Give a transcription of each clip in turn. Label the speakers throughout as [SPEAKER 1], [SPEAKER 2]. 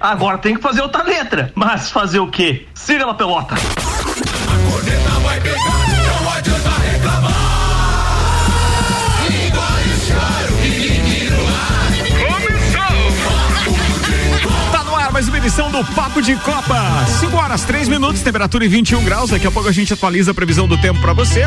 [SPEAKER 1] Agora tem que fazer outra letra. Mas fazer o quê? Siga pelota. A corneta
[SPEAKER 2] edição do Papo de Copa. 5 horas, 3 minutos, temperatura em 21 graus. Daqui a pouco a gente atualiza a previsão do tempo para você.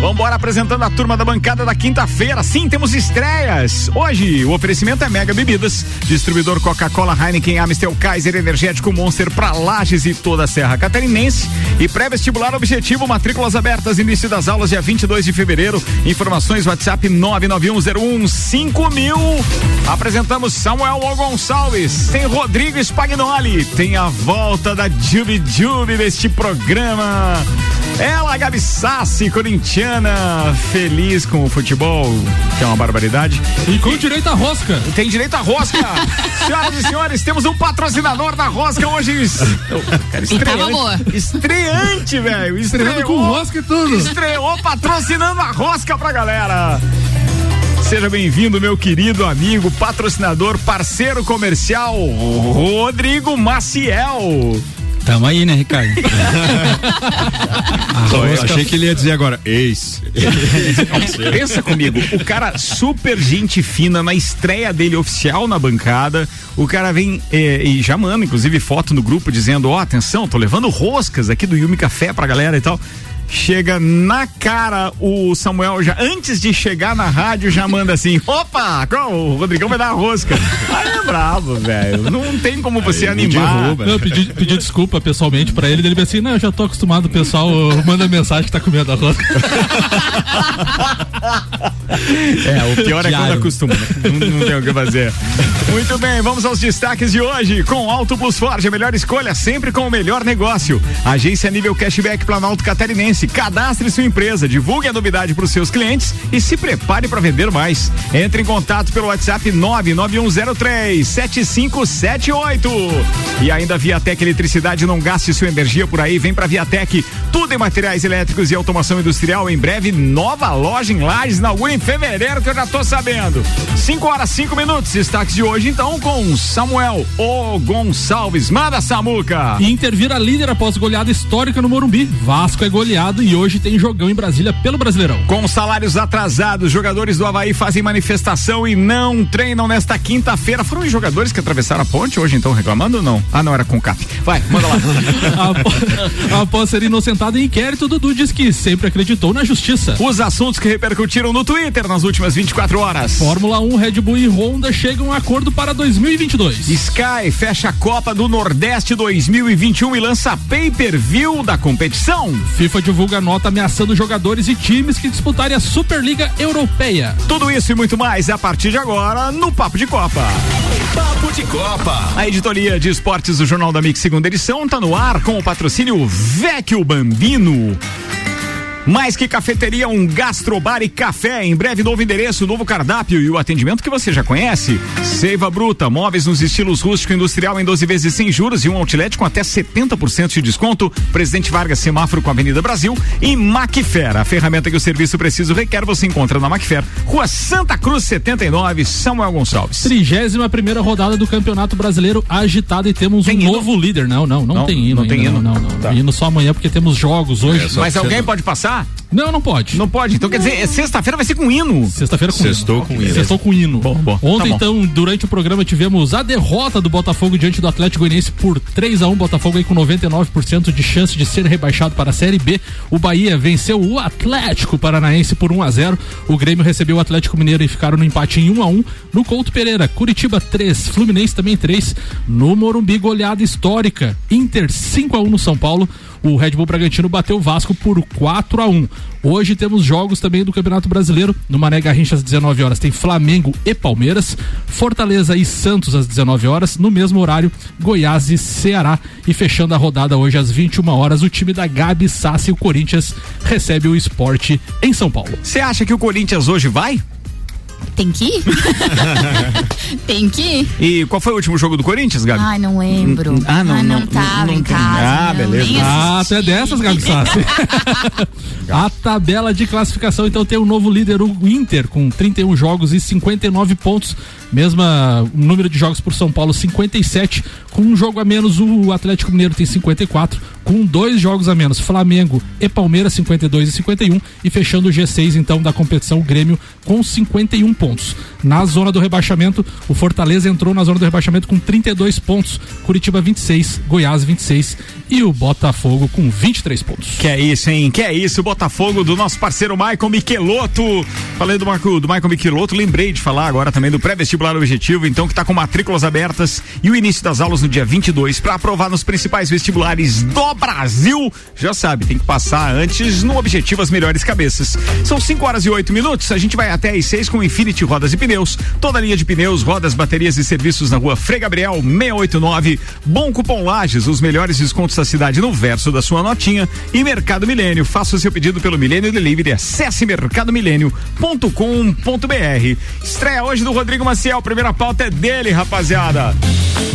[SPEAKER 2] Vamos embora apresentando a turma da bancada da quinta-feira. Sim, temos estreias. Hoje, o oferecimento é Mega Bebidas, distribuidor Coca-Cola, Heineken, Amstel, Kaiser, Energético Monster para Lages e toda a Serra Catarinense. E pré-vestibular objetivo, matrículas abertas, início das aulas dia 22 de fevereiro. Informações WhatsApp 991015000. Apresentamos Samuel Gonçalves, tem Rodrigo Spag Tem a volta da Jubi Jubi neste programa. Ela, Gabi Sassi, corintiana, feliz com o futebol, que é uma barbaridade.
[SPEAKER 3] E com direito à rosca.
[SPEAKER 2] Tem direito à rosca. Senhoras e senhores, temos um patrocinador da rosca hoje.
[SPEAKER 4] Cara, estreante,
[SPEAKER 2] estreante, velho.
[SPEAKER 3] Estreando com rosca e tudo.
[SPEAKER 2] Estreou patrocinando a rosca pra galera. Seja bem-vindo, meu querido amigo, patrocinador, parceiro comercial, Rodrigo Maciel.
[SPEAKER 5] Tamo aí, né, Ricardo?
[SPEAKER 6] eu achei que ele ia dizer agora, ex.
[SPEAKER 2] Pensa comigo, o cara super gente fina na estreia dele oficial na bancada, o cara vem eh, e já manda, inclusive, foto no grupo dizendo, ó, oh, atenção, tô levando roscas aqui do Yumi Café pra galera e tal chega na cara o Samuel já antes de chegar na rádio já manda assim: opa, o Rodrigão vai dar a rosca. Aí é bravo, velho. Não tem como você Aí animar.
[SPEAKER 3] Derruba. Não, pedi, pedi desculpa pessoalmente pra ele. Ele disse assim: não, eu já tô acostumado, o pessoal manda mensagem que tá comendo a rosca.
[SPEAKER 2] é, o pior é quando acostuma. Né? Não, não tem o que fazer. Muito bem, vamos aos destaques de hoje. Com Auto Plus Ford, a melhor escolha sempre com o melhor negócio. Agência nível cashback Planalto Catarinense cadastre sua empresa, divulgue a novidade para os seus clientes e se prepare para vender mais. Entre em contato pelo WhatsApp 99103 7578. E ainda Viatec Eletricidade, não gaste sua energia por aí, vem para Viatec. Tudo em materiais elétricos e automação industrial. Em breve, nova loja em Lages, inaugura em fevereiro, que eu já tô sabendo. 5 horas, 5 minutos. Destaques de hoje, então, com Samuel O Gonçalves. Manda, Samuca.
[SPEAKER 3] Inter vira líder após goleada histórica no Morumbi. Vasco é goleado e hoje tem jogão em Brasília pelo Brasileirão.
[SPEAKER 2] Com salários atrasados, jogadores do Havaí fazem manifestação e não treinam nesta quinta-feira. Foram os jogadores que atravessaram a ponte hoje, então, reclamando ou não? Ah, não, era com o CAP. Vai, manda lá.
[SPEAKER 3] Após ser inocentado em inquérito, Dudu diz que sempre acreditou na justiça.
[SPEAKER 2] Os assuntos que repercutiram no Twitter nas últimas 24 horas.
[SPEAKER 3] Fórmula 1, Red Bull e Honda chegam a acordo para 2022.
[SPEAKER 2] Sky fecha a Copa do Nordeste 2021 e lança pay-per-view da competição.
[SPEAKER 3] FIFA divulga divulga nota ameaçando jogadores e times que disputarem a Superliga Europeia.
[SPEAKER 2] Tudo isso e muito mais a partir de agora no Papo de Copa.
[SPEAKER 7] Papo de Copa.
[SPEAKER 2] A editoria de esportes do Jornal da Mix, segunda edição, está no ar com o patrocínio Vecchio Bambino. Mais que cafeteria, um gastrobar e café. Em breve, novo endereço, novo cardápio e o atendimento que você já conhece. Seiva Bruta, móveis nos estilos rústico e industrial em 12 vezes sem juros e um outlet com até 70% de desconto. Presidente Vargas, semáforo com a Avenida Brasil. E Macfer, a ferramenta que o serviço preciso requer, você encontra na Macfer. Rua Santa Cruz 79, Samuel Gonçalves.
[SPEAKER 3] Trigésima primeira rodada do Campeonato Brasileiro agitada e temos tem um hino? novo líder. Não, não, não, não tem hino.
[SPEAKER 2] Não tem hino.
[SPEAKER 3] Não, não, não. Tá. Hino só amanhã porque temos jogos hoje.
[SPEAKER 2] É, Mas alguém pode passar?
[SPEAKER 3] Não, não pode.
[SPEAKER 2] Não pode. Então quer dizer, é sexta-feira vai ser com hino.
[SPEAKER 3] Sexta-feira com
[SPEAKER 6] Sextou hino. com hino.
[SPEAKER 3] Sextou com hino.
[SPEAKER 2] Bom, bom.
[SPEAKER 3] Ontem,
[SPEAKER 2] tá
[SPEAKER 3] bom. então, durante o programa tivemos a derrota do Botafogo diante do Atlético Goianiense por 3 a 1 Botafogo aí com 99% de chance de ser rebaixado para a Série B. O Bahia venceu o Atlético Paranaense por 1 a 0 O Grêmio recebeu o Atlético Mineiro e ficaram no empate em 1 a 1 No Couto Pereira, Curitiba 3, Fluminense também 3. No Morumbi, goleada histórica. Inter 5 a 1 no São Paulo o Red Bull Bragantino bateu o Vasco por 4 a 1 Hoje temos jogos também do Campeonato Brasileiro. No Mané Garrincha às 19 horas tem Flamengo e Palmeiras, Fortaleza e Santos às 19 horas. No mesmo horário, Goiás e Ceará. E fechando a rodada hoje às 21 horas, o time da Gabi Sassi, o Corinthians, recebe o esporte em São Paulo.
[SPEAKER 2] Você acha que o Corinthians hoje vai?
[SPEAKER 4] Tem que ir? tem que ir.
[SPEAKER 2] E qual foi o último jogo do Corinthians, Gabi?
[SPEAKER 4] Ai, não lembro.
[SPEAKER 2] Ah, não.
[SPEAKER 4] Ah, não,
[SPEAKER 2] não
[SPEAKER 4] tava
[SPEAKER 2] não,
[SPEAKER 4] em casa.
[SPEAKER 2] Ah,
[SPEAKER 4] não,
[SPEAKER 2] beleza.
[SPEAKER 3] Ah, até dessas, Gabi Sassi. a tabela de classificação, então, tem o novo líder, o Inter, com 31 jogos e 59 pontos. Mesma número de jogos por São Paulo, 57. Com um jogo a menos, o Atlético Mineiro tem 54. Com dois jogos a menos, Flamengo e Palmeiras, 52 e 51. E fechando o G6, então, da competição, o Grêmio com 51 pontos. Na zona do rebaixamento, o Fortaleza entrou na zona do rebaixamento com 32 pontos. Curitiba 26, Goiás 26 e o Botafogo com 23 pontos.
[SPEAKER 2] Que é isso, hein? Que é isso, Botafogo do nosso parceiro Michael Michelotto. Falei do, Marco, do Michael Michelotto, lembrei de falar agora também do pré-vestibular objetivo, então que tá com matrículas abertas e o início das aulas no dia 22 para aprovar nos principais vestibulares do Brasil. Já sabe, tem que passar antes no objetivo as melhores cabeças. São 5 horas e 8 minutos, a gente vai até às 6 com Infinity Rodas e Pneus. Toda linha de pneus, rodas, baterias e serviços na rua Frei Gabriel 689. Bom cupom Lages, os melhores descontos da cidade no verso da sua notinha. E Mercado Milênio, faça o seu pedido pelo Milênio Delivery, acesse mercadomilênio.com.br. Estreia hoje do Rodrigo Maciel, primeira pauta é dele, rapaziada.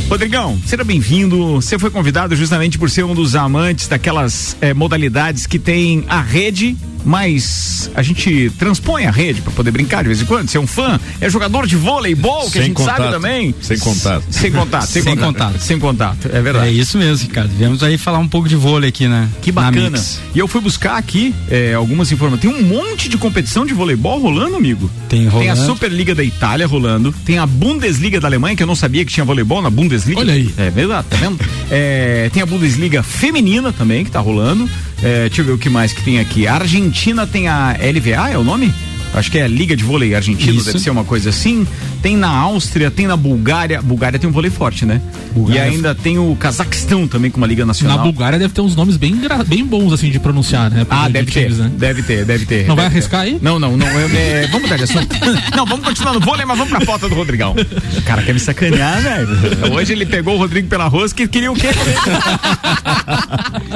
[SPEAKER 2] Rodrigão, seja bem-vindo. Você foi convidado justamente por ser um dos amantes daquelas eh, modalidades que tem a rede, mas a gente transpõe a rede para poder brincar de vez em quando. Você é um fã, é jogador de voleibol, que
[SPEAKER 6] Sem
[SPEAKER 2] a gente sabe
[SPEAKER 6] contato.
[SPEAKER 2] também.
[SPEAKER 6] Sem contato.
[SPEAKER 2] Sem contato, sem,
[SPEAKER 5] Sem
[SPEAKER 2] contato.
[SPEAKER 5] contato.
[SPEAKER 2] Sem contato, é
[SPEAKER 5] É
[SPEAKER 2] verdade.
[SPEAKER 5] isso mesmo, Ricardo. Viemos aí falar um pouco de vôlei aqui, né?
[SPEAKER 2] Que
[SPEAKER 5] Na
[SPEAKER 2] bacana. E eu fui buscar aqui eh, algumas informações. Tem um monte de competição de voleibol rolando, amigo.
[SPEAKER 5] Tem
[SPEAKER 2] Tem a
[SPEAKER 5] rolando.
[SPEAKER 2] Superliga da Itália rolando, tem a Bundesliga da Alemanha, que eu não sabia que tinha voleibol na Bundesliga.
[SPEAKER 3] Olha aí.
[SPEAKER 2] É verdade, tá vendo? É, tem a Bundesliga feminina também, que tá rolando. É, deixa eu ver o que mais que tem aqui. A Argentina tem a LVA, é o nome? Acho que é a Liga de Vôlei Argentino,
[SPEAKER 5] Isso.
[SPEAKER 2] deve ser uma coisa assim. Tem na Áustria, tem na Bulgária. Bulgária tem um vôlei forte, né?
[SPEAKER 5] Bulgária.
[SPEAKER 2] E ainda tem o Cazaquistão também com uma Liga
[SPEAKER 3] Na
[SPEAKER 2] Nacional.
[SPEAKER 3] Bulgária deve ter uns nomes bem, bem bons, assim, de pronunciar, né?
[SPEAKER 2] Ah,
[SPEAKER 3] De
[SPEAKER 2] deve ter,
[SPEAKER 3] times, né?
[SPEAKER 2] deve ter, deve ter.
[SPEAKER 3] Não vai
[SPEAKER 2] deve ter.
[SPEAKER 3] arriscar aí?
[SPEAKER 2] Não, não, não. eu- é, vamos mudar de assunto. Não, vamos continuar no vôlei, mas vamos pra pauta do Rodrigão. O cara quer me sacanear, velho. Hoje ele pegou o Rodrigo pela rosca e queria o quê?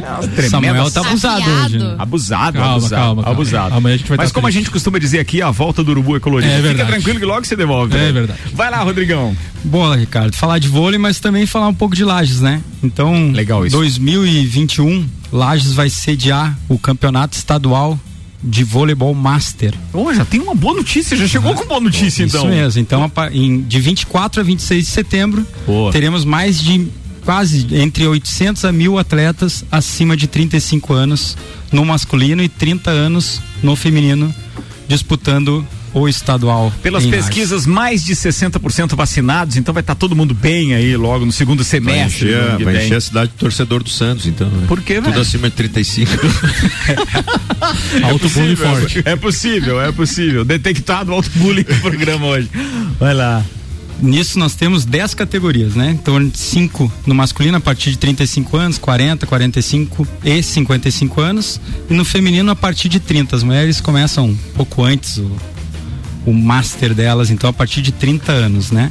[SPEAKER 2] Nossa, tremenda
[SPEAKER 5] Samuel tá abusado
[SPEAKER 4] Safiado.
[SPEAKER 5] hoje. né?
[SPEAKER 2] Abusado,
[SPEAKER 3] Calma,
[SPEAKER 2] abusado,
[SPEAKER 3] calma, calma.
[SPEAKER 2] abusado.
[SPEAKER 3] Amanhã a gente vai
[SPEAKER 2] Mas como a gente costuma dizer aqui, a volta do urubu é colorido.
[SPEAKER 3] É
[SPEAKER 2] Fica
[SPEAKER 3] verdade.
[SPEAKER 2] tranquilo que logo você devolve.
[SPEAKER 3] É
[SPEAKER 2] né?
[SPEAKER 3] Verdade.
[SPEAKER 2] Vai lá, Rodrigão.
[SPEAKER 5] Boa, Ricardo. Falar de vôlei, mas também falar um pouco de Lages, né? Então,
[SPEAKER 2] Legal isso.
[SPEAKER 5] 2021, Lages vai sediar o campeonato estadual de voleibol master.
[SPEAKER 2] Ô, já tem uma boa notícia, já chegou com boa notícia, então.
[SPEAKER 5] Isso mesmo. Então, em- de 24 a 26 de setembro,
[SPEAKER 2] Boa.
[SPEAKER 5] teremos mais de quase entre 800 a mil atletas acima de 35 anos no masculino e 30 anos no feminino disputando o estadual.
[SPEAKER 2] Pelas
[SPEAKER 5] Lages.
[SPEAKER 2] pesquisas, mais de 60% vacinados, então vai estar todo mundo bem aí logo no segundo
[SPEAKER 6] Vai
[SPEAKER 2] semestre. do
[SPEAKER 6] encher, vai encher a cidade de torcedor do Santos, então. Né?
[SPEAKER 2] Por quê,
[SPEAKER 6] Tudo
[SPEAKER 2] velho?
[SPEAKER 6] acima de 35.
[SPEAKER 3] Alto bullying
[SPEAKER 2] possível,
[SPEAKER 3] forte.
[SPEAKER 2] É possível, é possível. Detectado alto bullying no programa hoje. Vai lá.
[SPEAKER 5] Nisso nós temos 10 categorias, né? Então, 5 no masculino a partir de 35 anos, 40, 45 e 55 anos. E no feminino a partir de 30. As mulheres começam um pouco antes o, o master delas, então a partir de 30 anos, né?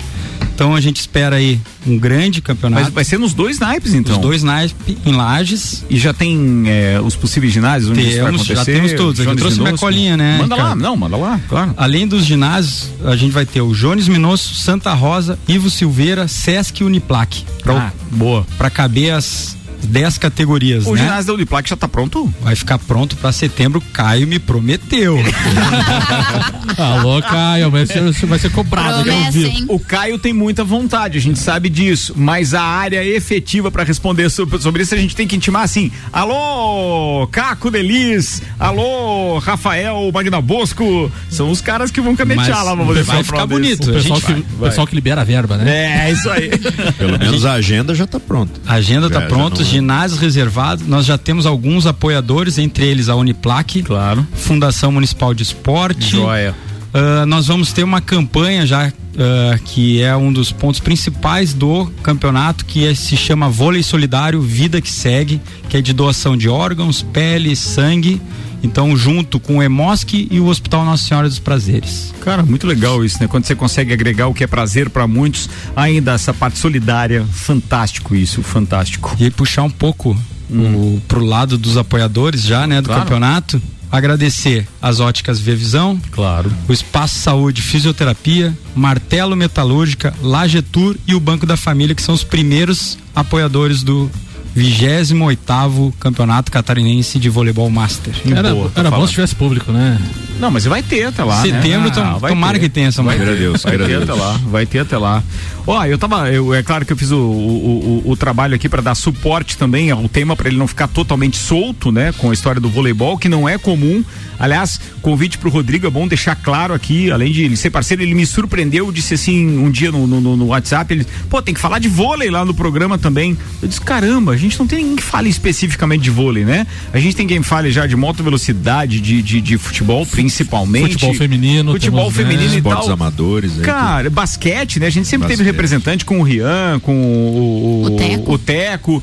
[SPEAKER 5] Então a gente espera aí um grande campeonato.
[SPEAKER 2] Mas vai ser nos dois naipes, então.
[SPEAKER 5] Os dois naipes em Lages.
[SPEAKER 2] E já tem é, os possíveis ginásios onde isso vai
[SPEAKER 5] Temos,
[SPEAKER 2] acontecer?
[SPEAKER 5] já temos todos. Eu trouxe minha colinha, né?
[SPEAKER 2] Manda lá,
[SPEAKER 5] Ricardo?
[SPEAKER 2] não, manda lá, claro.
[SPEAKER 5] Além dos ginásios, a gente vai ter o Jones Minosso, Santa Rosa, Ivo Silveira, Sesc e Uniplac. Pra,
[SPEAKER 2] Ah, boa.
[SPEAKER 5] pra caber as 10 categorias,
[SPEAKER 2] O
[SPEAKER 5] né?
[SPEAKER 2] ginásio da Uniplac já tá pronto?
[SPEAKER 5] Vai ficar pronto pra setembro, Caio me prometeu.
[SPEAKER 3] Alô, Caio, vai ser, vai ser cobrado ao
[SPEAKER 4] Promessa?
[SPEAKER 2] O Caio tem muita vontade, a gente sabe disso, mas a área efetiva para responder sobre, sobre isso a gente tem que intimar assim: alô, Caco Delis, alô, Rafael Magna Bosco, são os caras que vão canetear
[SPEAKER 5] Mas
[SPEAKER 2] lá pra poder
[SPEAKER 5] vai ficar bonito.
[SPEAKER 3] O pessoal, que,
[SPEAKER 2] vai,
[SPEAKER 3] o pessoal que libera a verba, né?
[SPEAKER 2] É, isso aí.
[SPEAKER 6] Pelo menos a agenda já tá pronta.
[SPEAKER 5] A agenda tá
[SPEAKER 6] já
[SPEAKER 5] pronta, ginásios reservados. Nós já temos alguns apoiadores, entre eles a Uniplac,
[SPEAKER 2] Claro.
[SPEAKER 5] Fundação Municipal de Esporte.
[SPEAKER 2] Joia.
[SPEAKER 5] Ah, nós vamos ter uma campanha já ah, que é um dos pontos principais do campeonato, que é- se chama Vôlei Solidário Vida que Segue, que é de doação de órgãos, pele, sangue. Então, junto com o Emosc e o Hospital Nossa Senhora dos Prazeres.
[SPEAKER 2] Cara, muito legal isso, né? Quando você consegue agregar o que é prazer para muitos, ainda essa parte solidária, fantástico isso, fantástico.
[SPEAKER 5] E aí puxar um pouco o, pro lado dos apoiadores já, né, do
[SPEAKER 2] Claro.
[SPEAKER 5] campeonato. agradecer as óticas Via Visão,
[SPEAKER 3] Claro.
[SPEAKER 5] o Espaço Saúde Fisioterapia, Martelo Metalúrgica, Lagetur e o Banco da Família, que são os primeiros apoiadores do 28 Campeonato Catarinense de Voleibol Master.
[SPEAKER 3] Era,
[SPEAKER 2] Boa, tá
[SPEAKER 3] era bom se tivesse público, né?
[SPEAKER 2] Não, mas vai ter até lá.
[SPEAKER 5] Setembro,
[SPEAKER 2] né?
[SPEAKER 5] tom-
[SPEAKER 2] vai
[SPEAKER 5] tomara
[SPEAKER 2] ter.
[SPEAKER 5] que tenha essa
[SPEAKER 2] vai
[SPEAKER 5] maneira.
[SPEAKER 2] ter,
[SPEAKER 6] Deus,
[SPEAKER 2] vai ter até lá, vai ter até lá. Ó, eu tava, eu, é claro que eu fiz o, o, o- o trabalho aqui para dar suporte também ao tema para ele não ficar totalmente solto, né, com a história do voleibol, que não é comum. Aliás, convite pro Rodrigo é bom deixar claro aqui, além de ele ser parceiro, ele me surpreendeu, disse assim um dia no, no, no WhatsApp, ele, pô, tem que falar de vôlei lá no programa também. Eu disse, caramba, a gente não tem ninguém que fale especificamente de vôlei, né? A gente tem quem fale já de moto velocidade, de, de, de futebol, principalmente.
[SPEAKER 3] Futebol feminino,
[SPEAKER 2] Futebol
[SPEAKER 3] temos, né,
[SPEAKER 2] feminino e
[SPEAKER 6] Esportes
[SPEAKER 2] tal.
[SPEAKER 6] amadores. aí,
[SPEAKER 2] Cara, basquete, né? A gente sempre teve
[SPEAKER 6] Basquete.
[SPEAKER 2] representante com o Rian, com o,
[SPEAKER 4] O Teco.
[SPEAKER 2] o Teco.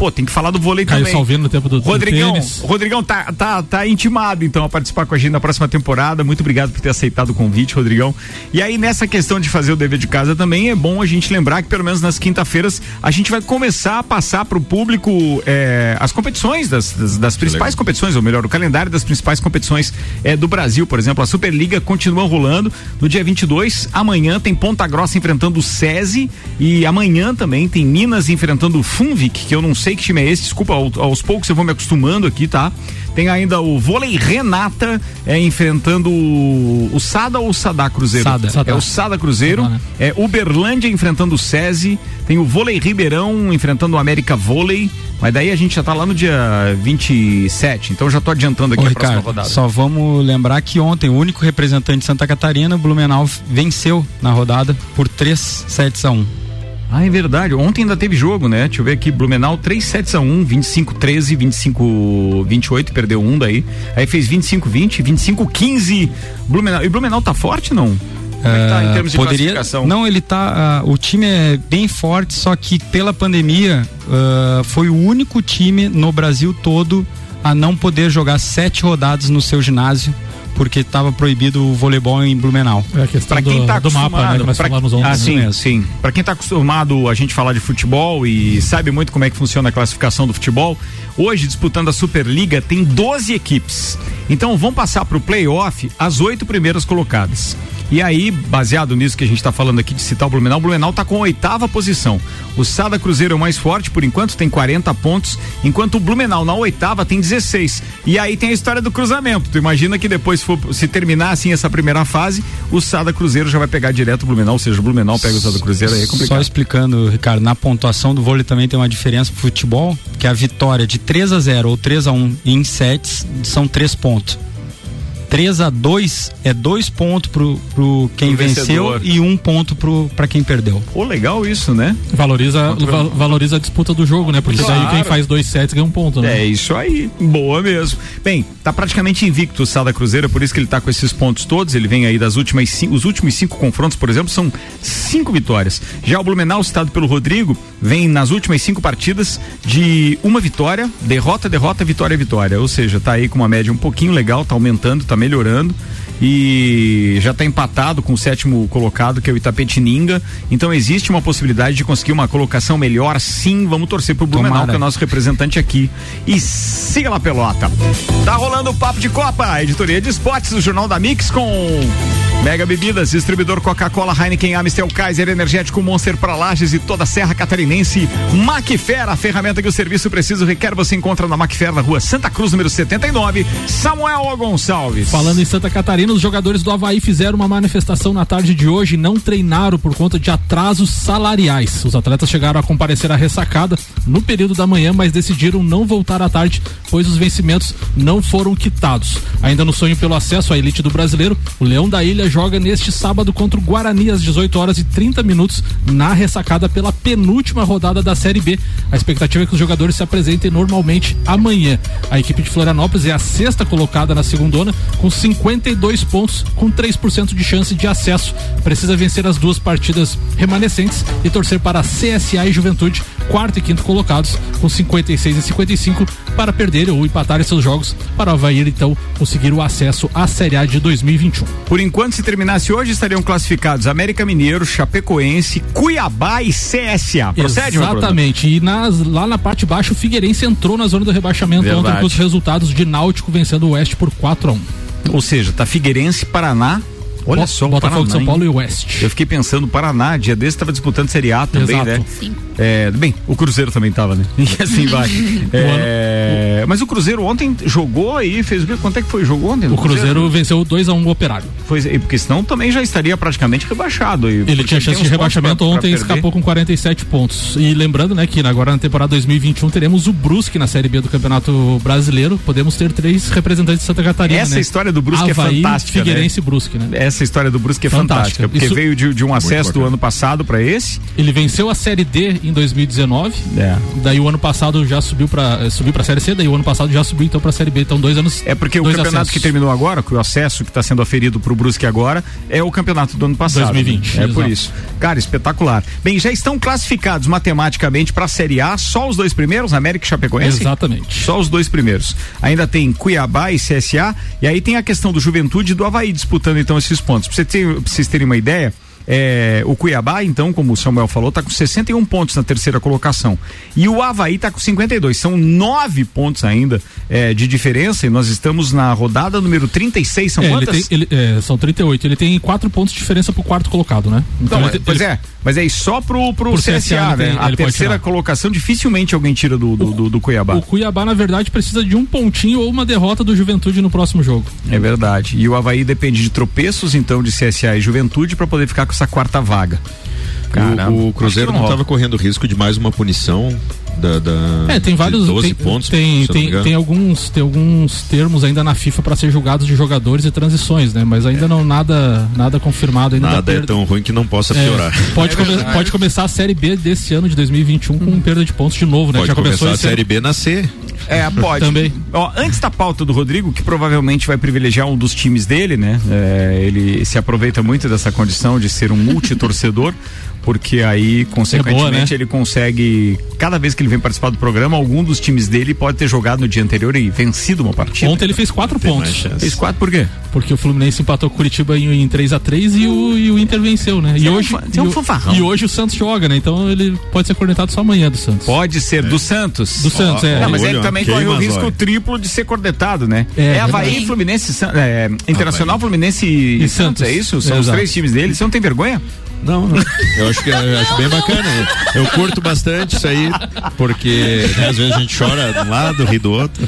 [SPEAKER 2] Pô, tem que falar do vôlei
[SPEAKER 3] Caio
[SPEAKER 2] também.
[SPEAKER 3] Salvino no tempo do, do
[SPEAKER 2] Rodrigão,
[SPEAKER 3] tênis.
[SPEAKER 2] Rodrigão tá, tá, tá intimado então a participar com a gente na próxima temporada. Muito obrigado por ter aceitado o convite, Rodrigão. E aí, nessa questão de fazer o dever de casa também, é bom a gente lembrar que pelo menos nas quinta-feiras a gente vai começar a passar para o público é, as competições das, das, das principais competições, ou melhor, o calendário das principais competições é, do Brasil. Por exemplo, a Superliga continua rolando no dia 22. Amanhã tem Ponta Grossa enfrentando o SESI e amanhã também tem Minas enfrentando o Funvic, que eu não sei que time é esse, desculpa, ao- aos poucos eu vou me acostumando aqui, tá? Tem ainda o Vôlei Renata é, enfrentando o, o Sada ou o Sadá Cruzeiro?
[SPEAKER 5] Sada.
[SPEAKER 3] Sada.
[SPEAKER 2] É o Sada Cruzeiro.
[SPEAKER 3] Sada, né?
[SPEAKER 2] É Uberlândia enfrentando o SESI. Tem o Vôlei Ribeirão enfrentando o América Vôlei. Mas daí a gente já tá lá no dia 27. Então já tô adiantando aqui
[SPEAKER 5] Ô,
[SPEAKER 2] a próxima
[SPEAKER 5] Ricardo,
[SPEAKER 2] rodada.
[SPEAKER 5] só vamos lembrar que ontem o único representante de Santa Catarina, Blumenau, venceu na rodada por 3 sets a 1.
[SPEAKER 2] Ah, é verdade. Ontem ainda teve jogo, né? Deixa eu ver aqui. Blumenau 3 sets a 1, 25 13, 25 28, perdeu um daí. Aí fez 25 20, 25 15. Blumenau. E Blumenau tá forte não? Como é que tá em
[SPEAKER 5] Ah,
[SPEAKER 2] termos de
[SPEAKER 5] poderia
[SPEAKER 2] classificação?
[SPEAKER 5] não ele tá ah, o time é bem forte só que pela pandemia ah, foi o único time no Brasil todo a não poder jogar sete rodadas no seu ginásio porque estava proibido o voleibol em Blumenau
[SPEAKER 3] É a questão
[SPEAKER 2] Pra quem
[SPEAKER 3] do,
[SPEAKER 2] tá
[SPEAKER 3] do mapa, né?
[SPEAKER 2] pra-
[SPEAKER 3] ontem.
[SPEAKER 2] Ah,
[SPEAKER 3] né?
[SPEAKER 2] sim,
[SPEAKER 5] mesmo.
[SPEAKER 2] sim. Para quem tá acostumado a gente falar de futebol e sabe muito como é que funciona a classificação do futebol, hoje disputando a Superliga tem 12 equipes. Então vão passar pro playoff as oito primeiras colocadas. E aí, baseado nisso que a gente está falando aqui de citar o Blumenau, o Blumenau tá com a oitava posição. O Sada Cruzeiro é o mais forte, por enquanto tem 40 pontos, enquanto o Blumenau na oitava tem 16. E aí tem a história do cruzamento. Tu imagina que depois, se, for, se terminar assim essa primeira fase, o Sada Cruzeiro já vai pegar direto o Blumenau, ou seja, o Blumenau pega o Sada Cruzeiro, aí é
[SPEAKER 5] Só
[SPEAKER 2] complicado.
[SPEAKER 5] explicando, Ricardo, na pontuação do vôlei também tem uma diferença pro futebol, que a vitória de 3 a 0 ou 3 a 1 em sets são 3 pontos. 3 a 2 é dois pontos pro, pro quem
[SPEAKER 2] Pro
[SPEAKER 5] venceu
[SPEAKER 2] vencedor.
[SPEAKER 5] e um ponto pro para quem perdeu.
[SPEAKER 2] Pô, legal isso, né?
[SPEAKER 3] Valoriza, val- valoriza a disputa do jogo, né? Porque
[SPEAKER 2] Claro.
[SPEAKER 3] daí quem faz dois sets ganha um ponto, né?
[SPEAKER 2] É isso aí, boa mesmo. Bem, tá praticamente invicto o Sada Cruzeiro, por isso que ele tá com esses pontos todos. Ele vem aí das últimas cinco, os últimos cinco confrontos, por exemplo, são cinco vitórias. Já o Blumenau, citado pelo Rodrigo, vem nas últimas cinco partidas de uma vitória, derrota, derrota, vitória, vitória. Ou seja, tá aí com uma média um pouquinho legal, tá aumentando, tá melhorando. E já está empatado com o sétimo colocado, que é o Itapetininga. Então existe uma possibilidade de conseguir uma colocação melhor, sim. Vamos torcer pro Blumenau,
[SPEAKER 5] Tomara.
[SPEAKER 2] que é o nosso representante aqui. E siga lá, pelota. Tá rolando o papo de Copa, editoria de esportes do Jornal da Mix com Mega Bebidas, distribuidor Coca-Cola, Heineken, Amistel, Kaiser, Energético Monster para Lages e toda a Serra Catarinense. Macfer, a ferramenta que o serviço preciso requer, você encontra na Macfer, na rua Santa Cruz, número 79. Samuel Gonçalves.
[SPEAKER 3] Falando em Santa Catarina, os jogadores do Havaí fizeram uma manifestação na tarde de hoje e não treinaram por conta de atrasos salariais. Os atletas chegaram a comparecer à ressacada no período da manhã, mas decidiram não voltar à tarde, pois os vencimentos não foram quitados. Ainda no sonho pelo acesso à elite do brasileiro, o Leão da Ilha joga neste sábado contra o Guarani às 18 horas e 30 minutos na ressacada pela penúltima rodada da Série B. A expectativa é que os jogadores se apresentem normalmente amanhã. A equipe de Florianópolis é a sexta colocada na segundona com 52 dois pontos com 3% de chance de acesso. Precisa vencer as duas partidas remanescentes e torcer para CSA e Juventude, quarto e quinto colocados, com 56 e 55, para perder ou empatar seus jogos para o Havaí então conseguir o acesso à Série A de 2021.
[SPEAKER 2] Por enquanto, se terminasse hoje, estariam classificados América Mineiro, Chapecoense, Cuiabá e CSA. Procede?
[SPEAKER 3] Exatamente. E nas, lá na parte de baixo, o Figueirense entrou na zona do rebaixamento
[SPEAKER 2] Verdade.
[SPEAKER 3] ontem com os resultados de Náutico vencendo o Oeste por 4 a 1
[SPEAKER 2] Ou seja, tá Figueirense, Paraná. Olha só, o
[SPEAKER 3] Botafogo
[SPEAKER 2] Paraná,
[SPEAKER 3] São Paulo
[SPEAKER 2] hein?
[SPEAKER 3] e Oeste.
[SPEAKER 2] Eu fiquei pensando, Paraná, dia desse estava disputando Série A também,
[SPEAKER 3] Exato.
[SPEAKER 2] né?
[SPEAKER 4] Sim.
[SPEAKER 2] É, bem, o Cruzeiro também tava, né? E assim vai. É, mas o Cruzeiro ontem jogou aí, fez o quê? Quanto é que foi? Jogou ontem?
[SPEAKER 3] O Cruzeiro venceu 2 a 1 o Operário.
[SPEAKER 2] Foi, porque senão também já estaria praticamente rebaixado. aí,
[SPEAKER 3] Ele tinha chance de rebaixamento
[SPEAKER 2] pra-
[SPEAKER 3] ontem e escapou com 47 pontos. E lembrando, né, que agora na temporada 2021 teremos o Brusque na Série B do Campeonato Brasileiro. Podemos ter três representantes de Santa Catarina.
[SPEAKER 2] Essa
[SPEAKER 3] né?
[SPEAKER 2] história do Brusque é
[SPEAKER 3] Havaí,
[SPEAKER 2] fantástica, né?
[SPEAKER 3] Figueirense e Brusque, né?
[SPEAKER 2] Essa história do Brusque é
[SPEAKER 3] Fantástica.
[SPEAKER 2] fantástica, porque
[SPEAKER 3] Isso-
[SPEAKER 2] veio de, de um acesso do ano passado para esse.
[SPEAKER 3] Ele venceu a Série D em 2019.
[SPEAKER 2] É.
[SPEAKER 3] Daí o ano passado já subiu para subiu para Série C, daí o ano passado já subiu então para Série B. Então dois anos.
[SPEAKER 2] É porque o campeonato
[SPEAKER 3] acessos.
[SPEAKER 2] que terminou agora, que o acesso que está sendo aferido pro Brusque agora, é o campeonato do ano passado.
[SPEAKER 3] 2020,
[SPEAKER 2] É por
[SPEAKER 3] exato.
[SPEAKER 2] isso. Cara, espetacular. Bem, já estão classificados matematicamente para a Série A, só os dois primeiros, América e Chapecoense?
[SPEAKER 3] Exatamente.
[SPEAKER 2] Só os dois primeiros. Ainda tem Cuiabá e CSA, e aí tem a questão do Juventude e do Havaí disputando então esses pontos. Pra, você ter- pra vocês terem uma ideia, é, o Cuiabá, então, como o Samuel falou, tá com 61 pontos na terceira colocação. E o Havaí tá com 52. São nove pontos ainda é, de diferença, e nós estamos na rodada número 36. São
[SPEAKER 3] É, ele
[SPEAKER 2] quantas?
[SPEAKER 3] tem, ele, é, são 38. Ele tem quatro pontos de diferença pro quarto colocado, né?
[SPEAKER 2] Não,
[SPEAKER 3] ele
[SPEAKER 2] mas-
[SPEAKER 3] tem-
[SPEAKER 2] pois
[SPEAKER 3] ele-
[SPEAKER 2] é, mas aí só pro, pro,
[SPEAKER 3] Pro
[SPEAKER 2] CSA,
[SPEAKER 3] CSA ele
[SPEAKER 2] né?
[SPEAKER 3] tem-
[SPEAKER 2] a
[SPEAKER 3] ele
[SPEAKER 2] terceira colocação dificilmente alguém tira do, do, do, do Cuiabá.
[SPEAKER 3] O Cuiabá, na verdade, precisa de um pontinho ou uma derrota do Juventude no próximo jogo.
[SPEAKER 2] É verdade. E o Havaí depende de tropeços, então, de CSA e Juventude para poder ficar com essa quarta vaga. Caramba,
[SPEAKER 6] o, o Cruzeiro não estava correndo risco de mais uma punição da, da
[SPEAKER 3] É, tem vários.
[SPEAKER 6] 12
[SPEAKER 3] tem,
[SPEAKER 6] pontos.
[SPEAKER 3] tem, tem, tem alguns, tem alguns termos ainda na FIFA para ser julgados de jogadores e transições, né? Mas ainda não nada, nada confirmado ainda. da
[SPEAKER 6] Nada é tão ruim que não possa
[SPEAKER 3] É,
[SPEAKER 6] piorar.
[SPEAKER 3] pode, come- pode começar a Série B desse ano de 2021 com perda de pontos de novo, né?
[SPEAKER 6] Pode
[SPEAKER 3] Já começou
[SPEAKER 6] começar a
[SPEAKER 3] ano.
[SPEAKER 6] Série B na C.
[SPEAKER 2] É, pode.
[SPEAKER 3] Também.
[SPEAKER 2] Ó, antes da pauta do Rodrigo, que provavelmente vai privilegiar um dos times dele, né? É, ele se aproveita muito dessa condição de ser um multitorcedor, porque aí, consequentemente,
[SPEAKER 3] né?
[SPEAKER 2] ele consegue, cada vez que ele vem participar do programa, algum dos times dele pode ter jogado no dia anterior e vencido uma partida.
[SPEAKER 3] Ontem ele fez quatro
[SPEAKER 6] Tem
[SPEAKER 3] pontos.
[SPEAKER 2] Fez quatro por quê?
[SPEAKER 3] Porque o Fluminense empatou com o Curitiba em, em 3x3 e o, e o Inter venceu, né? E
[SPEAKER 2] é um
[SPEAKER 3] hoje,
[SPEAKER 2] você é um
[SPEAKER 3] e o-
[SPEAKER 2] fanfarrão.
[SPEAKER 3] e hoje o Santos joga, né? Então ele pode ser cornetado só amanhã do Santos.
[SPEAKER 2] Pode ser do Santos.
[SPEAKER 3] Do Santos, é.
[SPEAKER 2] Não, mas ele também corre o risco
[SPEAKER 6] olhos.
[SPEAKER 2] triplo de ser cornetado, né?
[SPEAKER 3] É,
[SPEAKER 2] É, Havaí,
[SPEAKER 4] verdade.
[SPEAKER 2] Fluminense, San- é, Internacional, Fluminense e,
[SPEAKER 3] E
[SPEAKER 2] Santos,
[SPEAKER 3] Santos.
[SPEAKER 2] é isso? São os
[SPEAKER 3] Exato.
[SPEAKER 2] três times dele. Você não tem vergonha?
[SPEAKER 6] Não, não. Eu acho que eu acho bem bacana. Eu curto bastante isso aí, porque né, às vezes a gente chora de um lado, ri do outro.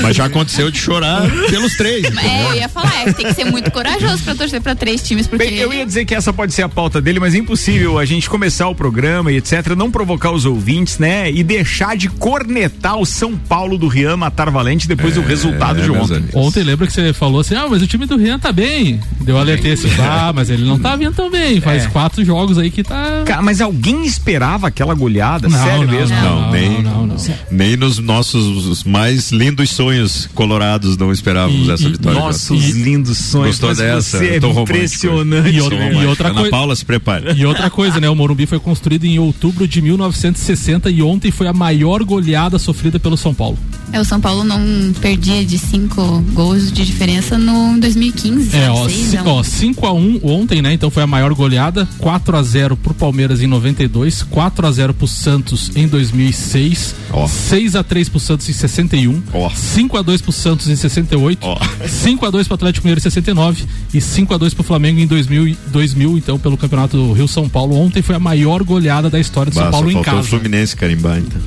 [SPEAKER 6] Mas já aconteceu de chorar pelos três.
[SPEAKER 4] É,
[SPEAKER 6] entendeu?
[SPEAKER 4] eu ia falar, é, tem que ser muito corajoso pra torcer pra três times, porque.
[SPEAKER 2] Bem, eu ia dizer que essa pode ser a pauta dele, mas é impossível a gente começar o programa e etc, não provocar os ouvintes, né? E deixar de cornetar o São Paulo do Rian Matar Valente depois do resultado
[SPEAKER 6] é,
[SPEAKER 2] de ontem.
[SPEAKER 6] amigos.
[SPEAKER 3] Ontem lembra que você falou assim: ah, mas o time do Rian tá bem. Deu alertei assim, ah, mas ele não tá vindo tão bem. Faz
[SPEAKER 2] É.
[SPEAKER 3] quatro jogos aí que tá.
[SPEAKER 2] Cara, mas alguém esperava aquela goleada?
[SPEAKER 3] Não,
[SPEAKER 2] Sério
[SPEAKER 3] não,
[SPEAKER 2] mesmo?
[SPEAKER 6] Não, nem,
[SPEAKER 3] não, não.
[SPEAKER 6] nem nos nossos os mais lindos sonhos colorados não esperávamos
[SPEAKER 3] E-
[SPEAKER 6] essa
[SPEAKER 3] e-
[SPEAKER 6] vitória.
[SPEAKER 2] Nossos
[SPEAKER 3] E-
[SPEAKER 2] lindos sonhos.
[SPEAKER 6] Gostou dessa?
[SPEAKER 2] Você é impressionante.
[SPEAKER 3] E outra- e outra
[SPEAKER 6] Ana
[SPEAKER 3] coisa-
[SPEAKER 6] Paula se prepara.
[SPEAKER 3] E outra coisa, né? O Morumbi foi construído em outubro de 1960 e ontem foi a maior goleada sofrida pelo São Paulo.
[SPEAKER 4] É, o São Paulo não perdia de cinco gols de diferença no 2015.
[SPEAKER 3] É, ó,
[SPEAKER 4] seis,
[SPEAKER 3] ci-
[SPEAKER 4] não.
[SPEAKER 3] ó, 5 a 1 ontem, né? Então foi a maior goleada, 4 a 0 pro Palmeiras em 92, 4 a 0 pro Santos em 2006,
[SPEAKER 6] Ó.
[SPEAKER 3] 6 a 3 pro Santos em 61,
[SPEAKER 6] Ó.
[SPEAKER 3] 5 a 2 pro Santos em 68,
[SPEAKER 6] Ó.
[SPEAKER 3] 5 a 2 pro Atlético Mineiro em 69 e 5 a 2 pro Flamengo em 2000, e- 2000 então pelo Campeonato do Rio São Paulo. Ontem foi a maior goleada da história de São Paulo em
[SPEAKER 6] faltou o
[SPEAKER 3] casa.
[SPEAKER 6] Fluminense carimbar, então.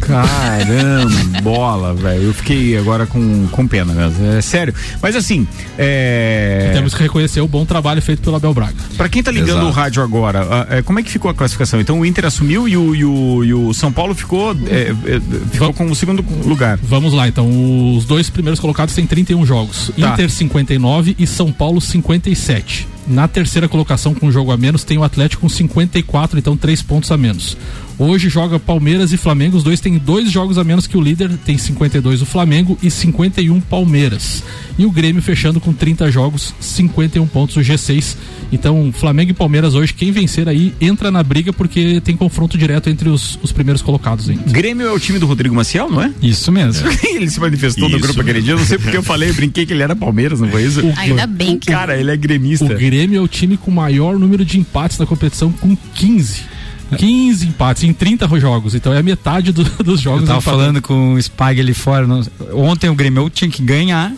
[SPEAKER 2] Caramba, bola, velho. Eu fiquei agora com, com pena mesmo. É sério. Mas assim, é.
[SPEAKER 3] Temos que reconhecer o bom trabalho feito pelo Abel Braga.
[SPEAKER 2] Pra quem tá ligando
[SPEAKER 6] Exato.
[SPEAKER 2] o rádio agora, ah, é, como é que ficou a classificação? Então o Inter assumiu e o, e o, e o São Paulo ficou, é, é, ficou com o segundo lugar.
[SPEAKER 3] Vamos lá, então. Os dois primeiros colocados têm 31 jogos.
[SPEAKER 2] Tá.
[SPEAKER 3] Inter 59 e São Paulo 57. Na terceira colocação com um jogo a menos tem o Atlético com 54, então três pontos a menos. Hoje joga Palmeiras e Flamengo, os dois têm dois jogos a menos que o líder, tem 52 o Flamengo e 51 Palmeiras. e o Grêmio fechando com 30 jogos, 51 pontos o G6. Então, Flamengo e Palmeiras hoje, quem vencer aí entra na briga porque tem confronto direto entre os, os primeiros colocados hein?
[SPEAKER 2] Grêmio é o time do Rodrigo Maciel, não é?
[SPEAKER 5] Isso mesmo.
[SPEAKER 2] ele se manifestou isso. no grupo aquele dia, eu não sei porque eu falei, eu brinquei que ele era Palmeiras, não foi isso? O,
[SPEAKER 4] Ainda bem que.
[SPEAKER 2] Cara, ele é gremista.
[SPEAKER 3] O Grêmio é o time com maior número de empates na competição, com 15. 15 empates em 30 jogos, então é a metade do, dos jogos.
[SPEAKER 5] Eu tava falando com o Spag ali fora. No, ontem o Grêmio tinha que ganhar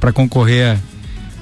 [SPEAKER 5] para concorrer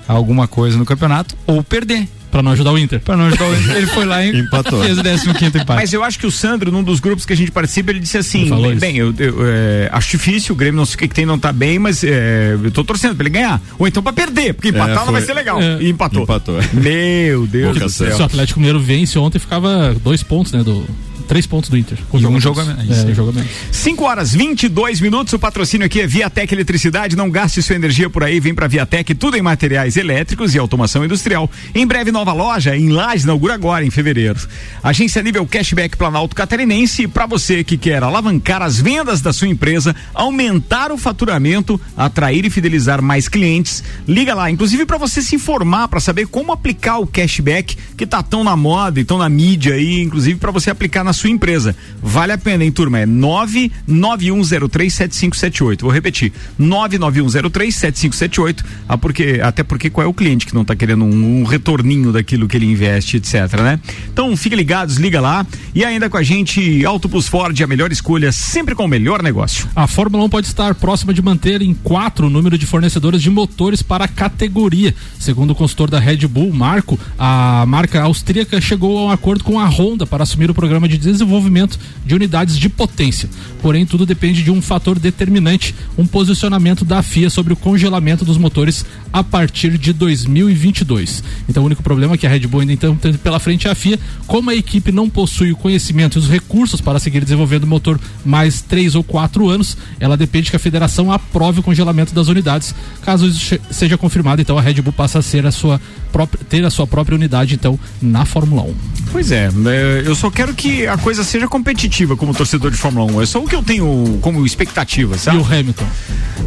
[SPEAKER 5] a alguma coisa no campeonato ou perder.
[SPEAKER 3] Pra não ajudar o Inter.
[SPEAKER 5] Pra não ajudar o Inter. Ele foi lá e
[SPEAKER 6] empatou.
[SPEAKER 5] fez o 15 empate.
[SPEAKER 2] Mas eu acho que o Sandro, num dos grupos que a gente participa, ele disse assim: bem, bem, eu, eu é, acho difícil, o Grêmio não sei o que, que tem, não tá bem, mas é, eu tô torcendo pra ele ganhar. Ou então pra perder, porque empatar é, não vai ser legal. É. E empatou.
[SPEAKER 6] Empatou.
[SPEAKER 2] Meu Deus do céu.
[SPEAKER 3] Se o Atlético Mineiro vence ontem, ficava dois pontos, né? Do, três pontos do Inter.
[SPEAKER 5] Um jogo a menos.
[SPEAKER 3] É, jogo a menos.
[SPEAKER 2] 5 horas 22 minutos. O patrocínio aqui é Viatec Eletricidade. Não gaste sua energia por aí. Vem pra Viatec, tudo em materiais elétricos e automação industrial. Em breve, nova loja em Lages, inaugura agora, em fevereiro. Agência nível Cashback Planalto Catarinense. Para você que quer alavancar as vendas da sua empresa, aumentar o faturamento, atrair e fidelizar mais clientes, liga lá. Inclusive para você se informar, para saber como aplicar o cashback que tá tão na moda e tão na mídia aí, inclusive para você aplicar na sua empresa. Vale a pena, hein, turma? É 991037578. Vou repetir: 991037578. Ah, porque, até porque qual é o cliente que não está querendo um, um, retorninho daquilo que ele investe, etc, né? Então, fiquem ligados, liga lá. E ainda com a gente, Auto Ford, a melhor escolha, sempre com o melhor negócio.
[SPEAKER 3] A Fórmula 1 pode estar próxima de manter em quatro o número de fornecedores de motores para a categoria. Segundo o consultor da Red Bull, Marco, a marca austríaca chegou a um acordo com a Honda para assumir o programa de desenvolvimento de unidades de potência. Porém, tudo depende de um fator determinante, um posicionamento da FIA sobre o congelamento dos motores a partir de 2022. Então, o único problema é que a Red Bull ainda então tem pela frente é a FIA. Como a equipe não possui o conhecimento e os recursos para seguir desenvolvendo o motor mais três ou quatro anos, ela depende que a federação aprove o congelamento das unidades. Caso isso seja confirmado, então a Red Bull passa a ser a sua própria, ter a sua própria unidade então na Fórmula 1.
[SPEAKER 2] Pois é, é eu só quero que a coisa seja competitiva como torcedor de Fórmula 1. É só o que eu tenho como expectativa, sabe?
[SPEAKER 3] E o Hamilton?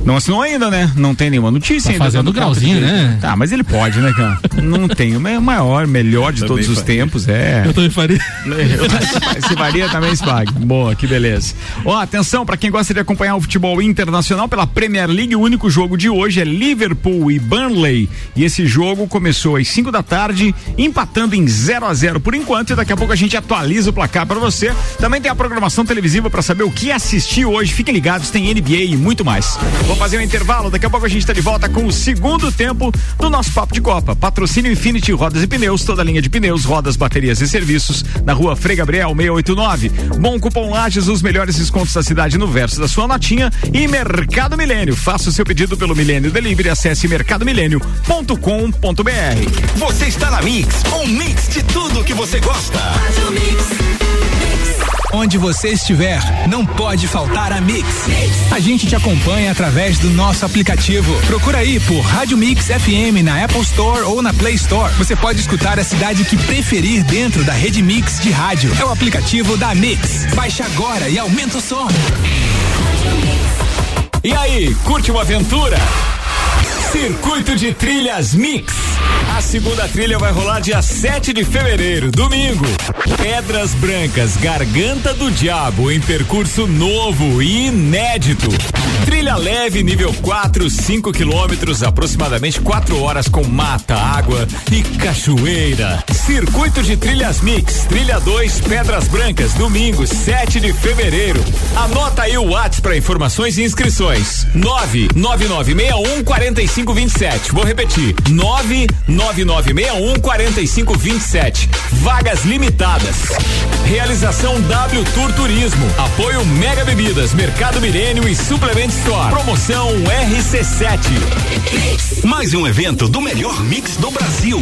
[SPEAKER 2] Não assinou ainda, né? Não tem nenhuma notícia
[SPEAKER 3] tá
[SPEAKER 2] ainda.
[SPEAKER 3] Fazendo grauzinho, né?
[SPEAKER 2] Tá, mas ele pode, né, cara? não tem. O maior, melhor de todos os faria. tempos é.
[SPEAKER 3] Eu também faria.
[SPEAKER 2] Se varia também se pague. Boa, que beleza. Ó, atenção, para quem gosta de acompanhar o futebol internacional pela Premier League, o único jogo de hoje é Liverpool e Burnley. E esse jogo começou às 5 da tarde, empatando em 0 a 0 por enquanto. E daqui a pouco a gente atualiza o placar para você. Também tem a programação televisiva para saber o que assistir hoje. Fiquem ligados, tem NBA e muito mais. Vou fazer um intervalo, daqui a pouco a gente está de volta com o segundo tempo do nosso Papo de Copa. Patrocínio Infinity Rodas e Pneus, toda linha de pneus, rodas, baterias e serviços, na rua Frei Gabriel 689. Bom cupom Lages, os melhores descontos da cidade no verso da sua notinha e Mercado Milênio. Faça o seu pedido pelo Milênio Delivery, acesse mercadomilênio.com.br.
[SPEAKER 7] Você está na Mix, um mix de tudo que você gosta. Onde você estiver, não pode faltar a Mix. A gente te acompanha através do nosso aplicativo. Procura aí por Rádio Mix FM na Apple Store ou na Play Store. Você pode escutar a cidade que preferir dentro da rede Mix de rádio. É o aplicativo da Mix. Baixe agora e aumenta o som.
[SPEAKER 2] E aí, curte uma aventura? Circuito de Trilhas Mix. A segunda trilha vai rolar dia 7 de fevereiro, domingo. Pedras Brancas, Garganta do Diabo, em percurso novo e inédito. Trilha leve, nível 4, 5 quilômetros, aproximadamente 4 horas com mata, água e cachoeira. Circuito de Trilhas Mix, trilha 2, Pedras Brancas, domingo, 7 de fevereiro. Anota aí o WhatsApp para informações e inscrições. 99961 4527. Vou repetir. 99961 4527. Vagas limitadas. Realização W Tour Turismo. Apoio Mega Bebidas, Mercado Milênio e Suplement Store. Promoção RC7.
[SPEAKER 7] Mais um evento do melhor mix do Brasil.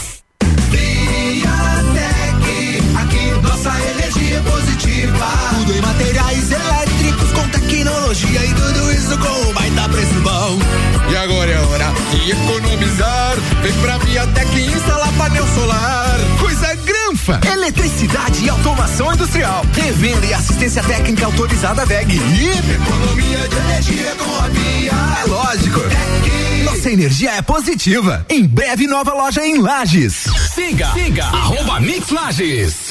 [SPEAKER 8] Viatec instalar painel solar. Coisa granfa. Eletricidade e automação industrial. Revenda e assistência técnica autorizada VEG. E economia de energia com a Via. É lógico. Nossa energia é positiva. Em breve, nova loja em Lages.
[SPEAKER 9] Siga, siga, arroba Mix Lages.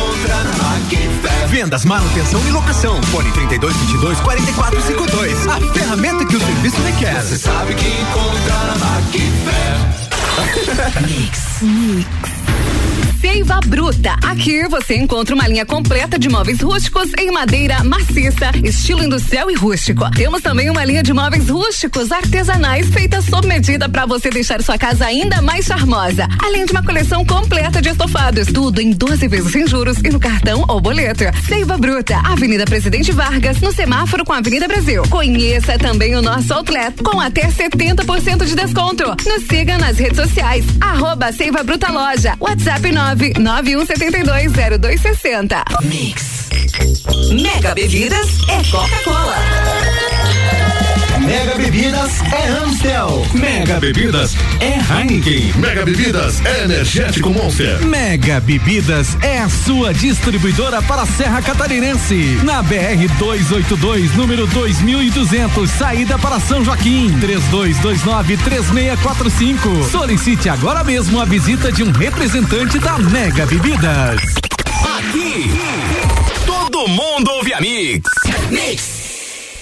[SPEAKER 10] Vendas, manutenção e locação. Fone 32 22 44 52. A ferramenta que o serviço requer.
[SPEAKER 8] Você sabe que encontra na Macfer.
[SPEAKER 11] Mix. Mix.
[SPEAKER 12] Seiva Bruta. Aqui você encontra uma linha completa de móveis rústicos em madeira maciça, estilo industrial e rústico. Temos também uma linha de móveis rústicos artesanais feita sob medida para você deixar sua casa ainda mais charmosa. Além de uma coleção completa de estofados, tudo em 12 vezes sem juros e no cartão ou boleto. Seiva Bruta, Avenida Presidente Vargas, no semáforo com a Avenida Brasil. Conheça também o nosso outlet com até 70% de desconto. Nos siga nas redes sociais, arroba Seiva Bruta Loja, WhatsApp 9 991720260.
[SPEAKER 11] Mix.
[SPEAKER 12] Mega Bebidas é Coca-Cola.
[SPEAKER 8] Mega Bebidas é Amstel.
[SPEAKER 9] Mega Bebidas é Heineken.
[SPEAKER 6] Mega Bebidas é Energético Monster.
[SPEAKER 10] Mega Bebidas é a sua distribuidora para a Serra Catarinense. Na BR 282, número 2200, saída para São Joaquim. 32293645. Solicite agora mesmo a visita de um representante da Mega Bebidas.
[SPEAKER 9] Aqui, todo mundo ouve a Mix.
[SPEAKER 12] Mix.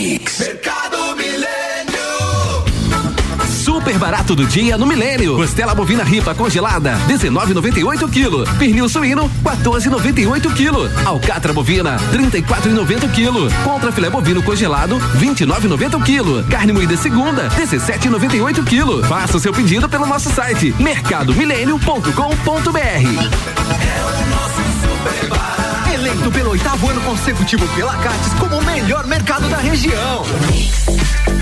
[SPEAKER 8] Mercado Milênio.
[SPEAKER 9] Super barato do dia no Milênio. Costela bovina ripa congelada, 19,98 kg. Pernil suíno, 14,98 kg. Alcatra bovina, 34,90 kg. Contra filé bovino congelado, 29,90 kg. Carne moída segunda, 17,98 kg. Faça o seu pedido pelo nosso site mercadomilênio.com.br.
[SPEAKER 10] Eleito pelo oitavo ano consecutivo pela Cates como o melhor mercado da região.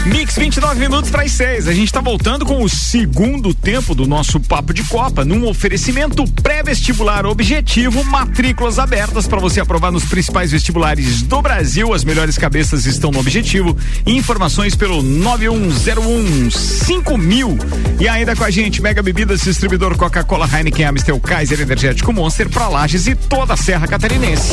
[SPEAKER 11] Mix.
[SPEAKER 2] Mix 29 minutos para as 6. A gente está voltando com o segundo tempo do nosso Papo de Copa, num oferecimento pré-vestibular objetivo, matrículas abertas para você aprovar nos principais vestibulares do Brasil. As melhores cabeças estão no objetivo. Informações pelo 9101 5000. E ainda com a gente, Mega Bebidas, distribuidor Coca-Cola, Heineken, Amstel, Kaiser, Energético Monster, para Lages e toda a Serra Catarinense.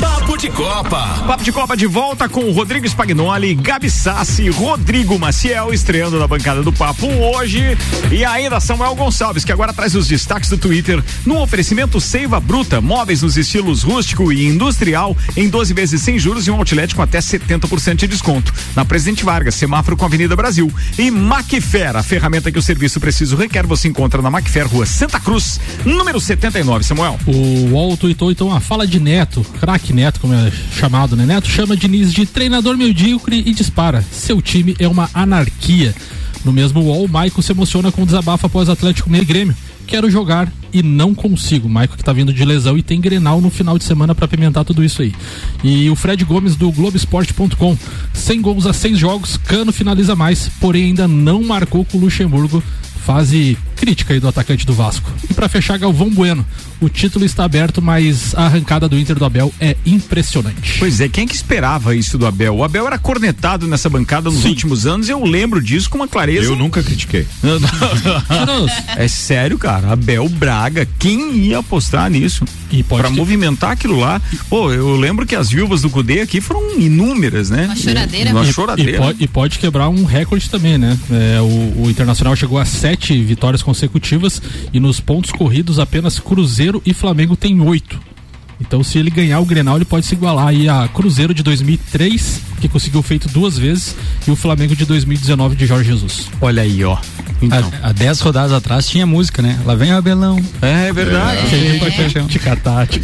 [SPEAKER 9] Papo de Copa.
[SPEAKER 2] Papo de Copa de volta com o Rodrigo Spagnoli, Gabi Sassi, Rodrigo Maciel estreando na bancada do Papo hoje e ainda Samuel Gonçalves, que agora traz os destaques do Twitter no oferecimento Seiva Bruta, móveis nos estilos rústico e industrial em 12 vezes sem juros e um outlet com até 70% de desconto. Na Presidente Vargas, semáforo com a Avenida Brasil. E Macfer, a ferramenta que o serviço preciso requer, você encontra na Macfer, Rua Santa Cruz, número 79, Samuel.
[SPEAKER 3] O UOL tweetou então a fala de Neto, craque Neto, como é chamado, né? Neto chama Diniz de treinador medíocre e dispara. Seu time é uma anarquia. No mesmo UOL, o se emociona com o desabafo após Atlético Mineiro e Grêmio. Quero jogar e não consigo. Maicon que tá vindo de lesão e tem Grenal no final de semana para apimentar tudo isso aí. E o Fred Gomes do Globoesporte.com. 100 gols a 6 jogos, Cano finaliza mais, porém ainda não marcou com o Luxemburgo. Fase crítica aí do atacante do Vasco. E para fechar, Galvão Bueno. O título está aberto, mas a arrancada do Inter do Abel é impressionante.
[SPEAKER 2] Pois é, quem é que esperava isso do Abel? O Abel era cornetado nessa bancada nos Sim. últimos anos, eu lembro disso com uma clareza.
[SPEAKER 6] Eu nunca critiquei.
[SPEAKER 2] é sério, cara. Abel Braga, quem ia apostar nisso? E para ter... movimentar aquilo lá. Pô, eu lembro que as viúvas do Cudê aqui foram inúmeras, né?
[SPEAKER 4] Uma choradeira.
[SPEAKER 2] Uma
[SPEAKER 3] e,
[SPEAKER 2] choradeira.
[SPEAKER 3] E pode, e pode, quebrar um recorde também, né? É, o, o Internacional chegou a sete vitórias consecutivas e nos pontos corridos apenas Cruzeiro e Flamengo tem oito. Então, se ele ganhar o Grenal, ele pode se igualar aí a Cruzeiro de 2003, que conseguiu feito duas vezes, e o Flamengo de 2019 de Jorge Jesus.
[SPEAKER 2] Olha aí, ó.
[SPEAKER 5] Então. Há, há dez rodadas atrás tinha música, né? Lá vem o Abelão.
[SPEAKER 2] É, é verdade.
[SPEAKER 3] É. Te catar.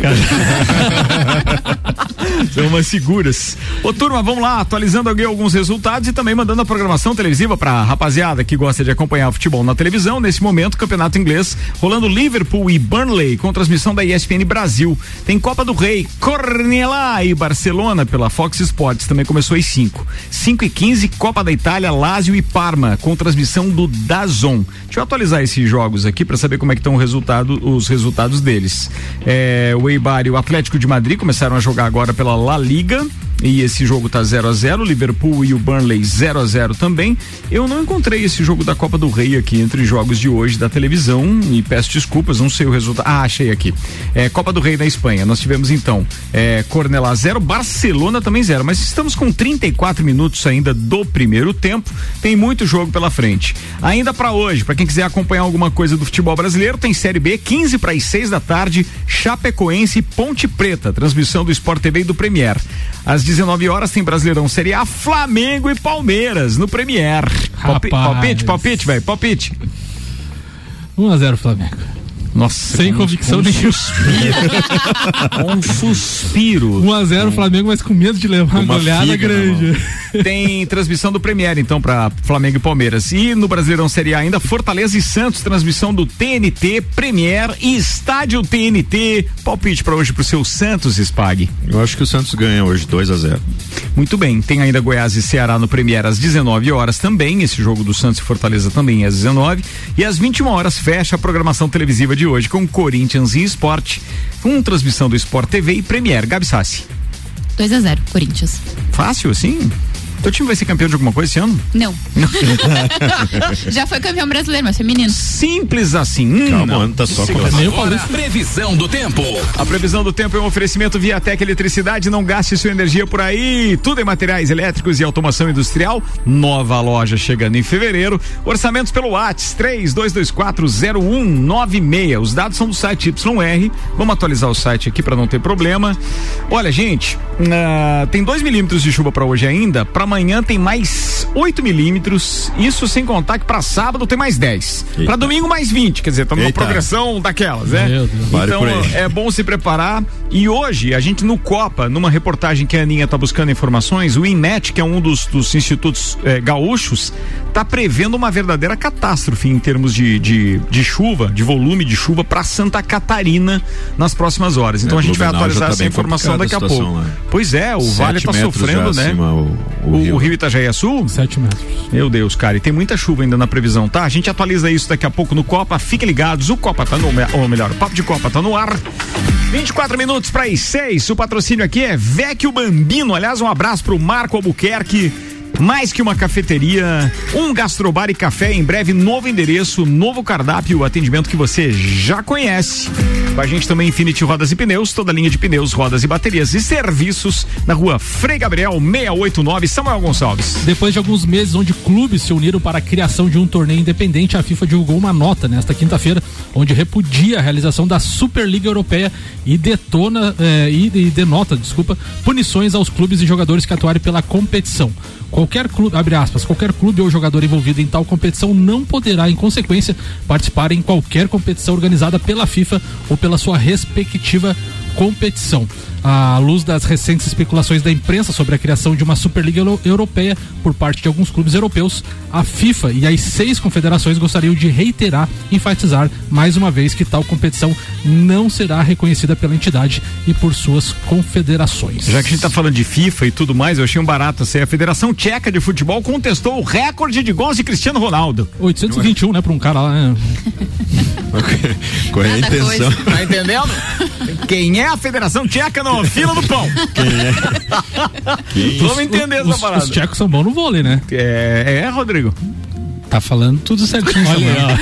[SPEAKER 2] São umas seguras. Ô turma, vamos lá, atualizando aqui alguns resultados e também mandando a programação televisiva pra rapaziada que gosta de acompanhar o futebol na televisão. Nesse momento, campeonato inglês, rolando Liverpool e Burnley com transmissão da ESPN Brasil. Tem Copa do Rei, Cornelá e Barcelona pela Fox Sports, também começou às 5. 5 e 15, Copa da Itália, Lazio e Parma, com transmissão do Dazon. Deixa eu atualizar esses jogos aqui para saber como é que estão resultado, os resultados deles. É, o Eibar e o Atlético de Madrid começaram a jogar agora pela La Liga e esse jogo tá 0 a 0 Liverpool e o Burnley 0 a 0 também. Eu não encontrei esse jogo da Copa do Rei aqui entre jogos de hoje da televisão e peço desculpas, não sei o resultado. Ah, achei aqui. É, Copa do Rei da Espanha. Nós tivemos então é, Cornelá 0, Barcelona também 0, mas estamos com 34 minutos ainda do primeiro tempo. Tem muito jogo pela frente. Ainda para hoje, para quem quiser acompanhar alguma coisa do futebol brasileiro, tem Série B 15 para as 6 da tarde, Chapecoense e Ponte Preta, transmissão do Sport TV e do Premier. Às 19 horas tem Brasileirão Série A, Flamengo e Palmeiras no Premier. Palpi, palpite, palpite, velho, palpite.
[SPEAKER 3] 1 a 0 Flamengo.
[SPEAKER 2] Nossa,
[SPEAKER 3] sem convicção nenhuma.
[SPEAKER 2] um suspiro.
[SPEAKER 3] 1x0 Flamengo, mas com medo de levar uma, goleada grande.
[SPEAKER 2] Tem transmissão do Premier, então, para Flamengo e Palmeiras. E no Brasileirão Série A ainda, Fortaleza e Santos, transmissão do TNT, Premier e Estádio TNT. Palpite para hoje pro seu Santos, Spag.
[SPEAKER 6] Eu acho que o Santos ganha hoje 2 a 0
[SPEAKER 2] Muito bem. Tem ainda Goiás e Ceará no Premier às 19 horas também. Esse jogo do Santos e Fortaleza também às 19. E às 21 horas fecha a programação televisiva de de hoje com Corinthians e Esporte, com transmissão do Sport TV e Premier. Gabi Sassi.
[SPEAKER 4] 2 a 0 Corinthians.
[SPEAKER 2] Fácil assim? Teu time vai ser campeão de alguma coisa esse ano?
[SPEAKER 4] Não. Já foi campeão brasileiro, mas feminino.
[SPEAKER 2] Simples assim. Hum,
[SPEAKER 6] Calma, ano tá só
[SPEAKER 9] Agora, previsão do tempo.
[SPEAKER 2] A previsão do tempo é um oferecimento via Tec Eletricidade. Não gaste sua energia por aí. Tudo em materiais elétricos e automação industrial. Nova loja chegando em fevereiro. Orçamentos pelo WhatsApp 32240196. Os dados são do site YR. Vamos atualizar o site aqui para não ter problema. Olha, gente, uh, tem 2 milímetros de chuva para hoje ainda. Para amanhã tem mais 8 milímetros. Isso sem contar que para sábado tem mais 10. Para domingo, mais 20. Quer dizer, tá numa progressão daquelas, né? Então é bom se preparar. E hoje, a gente no Copa, numa reportagem que a Aninha tá buscando informações, o INET, que é um dos, dos institutos eh, gaúchos, tá prevendo uma verdadeira catástrofe em termos de, de, de chuva, de volume de chuva para Santa Catarina nas próximas horas. Então
[SPEAKER 6] É,
[SPEAKER 2] a gente vai atualizar
[SPEAKER 6] tá
[SPEAKER 2] essa informação daqui a
[SPEAKER 6] a
[SPEAKER 2] pouco.
[SPEAKER 6] lá.
[SPEAKER 2] Pois é, o
[SPEAKER 6] Sete
[SPEAKER 2] Vale tá
[SPEAKER 6] metros
[SPEAKER 2] sofrendo,
[SPEAKER 6] já
[SPEAKER 2] né?
[SPEAKER 6] acima o- o
[SPEAKER 2] o,
[SPEAKER 6] rio.
[SPEAKER 2] o rio Itajaí é sul?
[SPEAKER 3] 7 metros.
[SPEAKER 2] Meu Deus, cara, e tem muita chuva ainda na previsão, tá? A gente atualiza isso daqui a pouco no Copa. Fiquem ligados, o Copa tá no, ou melhor, o Papo de Copa tá no ar. 24 minutos para as 6. O patrocínio aqui é Vecchio Bambino. Aliás, um abraço pro Marco Albuquerque. Mais que uma cafeteria, um gastrobar e café. Em breve, novo endereço, novo cardápio, atendimento que você já conhece. Com a gente também Infinity Rodas e Pneus, toda linha de pneus, rodas e baterias e serviços na rua Frei Gabriel 689, Samuel Gonçalves.
[SPEAKER 3] Depois de alguns meses onde clubes se uniram para a criação de um torneio independente, a FIFA divulgou uma nota nesta quinta-feira, onde repudia a realização da Superliga Europeia e detona eh, e, e denota, desculpa, punições aos clubes e jogadores que atuarem pela competição. Qualquer clube, abre aspas, qualquer clube ou jogador envolvido em tal competição não poderá, em consequência, participar em qualquer competição organizada pela FIFA ou pela sua respectiva competição. À luz das recentes especulações da imprensa sobre a criação de uma Superliga Euro- Europeia por parte de alguns clubes europeus, a FIFA e as seis confederações gostariam de reiterar e enfatizar mais uma vez que tal competição não será reconhecida pela entidade e por suas confederações.
[SPEAKER 2] Já que a gente tá falando de FIFA e tudo mais, eu achei um barato assim. A Federação Tcheca de Futebol contestou o recorde de gols de Cristiano Ronaldo.
[SPEAKER 3] 821, né, para um cara lá, né?
[SPEAKER 6] Qual é a
[SPEAKER 2] Nada
[SPEAKER 6] intenção?
[SPEAKER 2] coisa. Tá entendendo? Quem é a Federação Tcheca no fila do pão?
[SPEAKER 6] Quem é?
[SPEAKER 2] Vamos entender essa
[SPEAKER 3] os,
[SPEAKER 2] parada.
[SPEAKER 3] Os tchecos são bons no vôlei, né?
[SPEAKER 2] É, é, Rodrigo.
[SPEAKER 5] Tá falando tudo certinho.
[SPEAKER 3] Olha.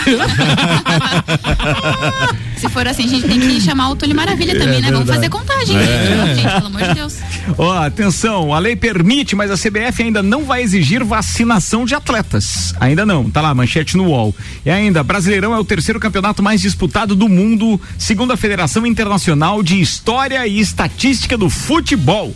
[SPEAKER 4] Se for assim, a gente tem que chamar o Túlio Maravilha também,
[SPEAKER 2] É
[SPEAKER 4] né? Vamos
[SPEAKER 2] verdade.
[SPEAKER 4] fazer contagem.
[SPEAKER 2] É.
[SPEAKER 4] Gente, pelo amor de Deus.
[SPEAKER 2] Ó, atenção, a lei permite, mas a CBF ainda não vai exigir vacinação de atletas. Ainda não, tá lá, manchete no UOL. E ainda, Brasileirão é o terceiro campeonato mais disputado do mundo, segundo a Federação Internacional de História e Estatística do Futebol.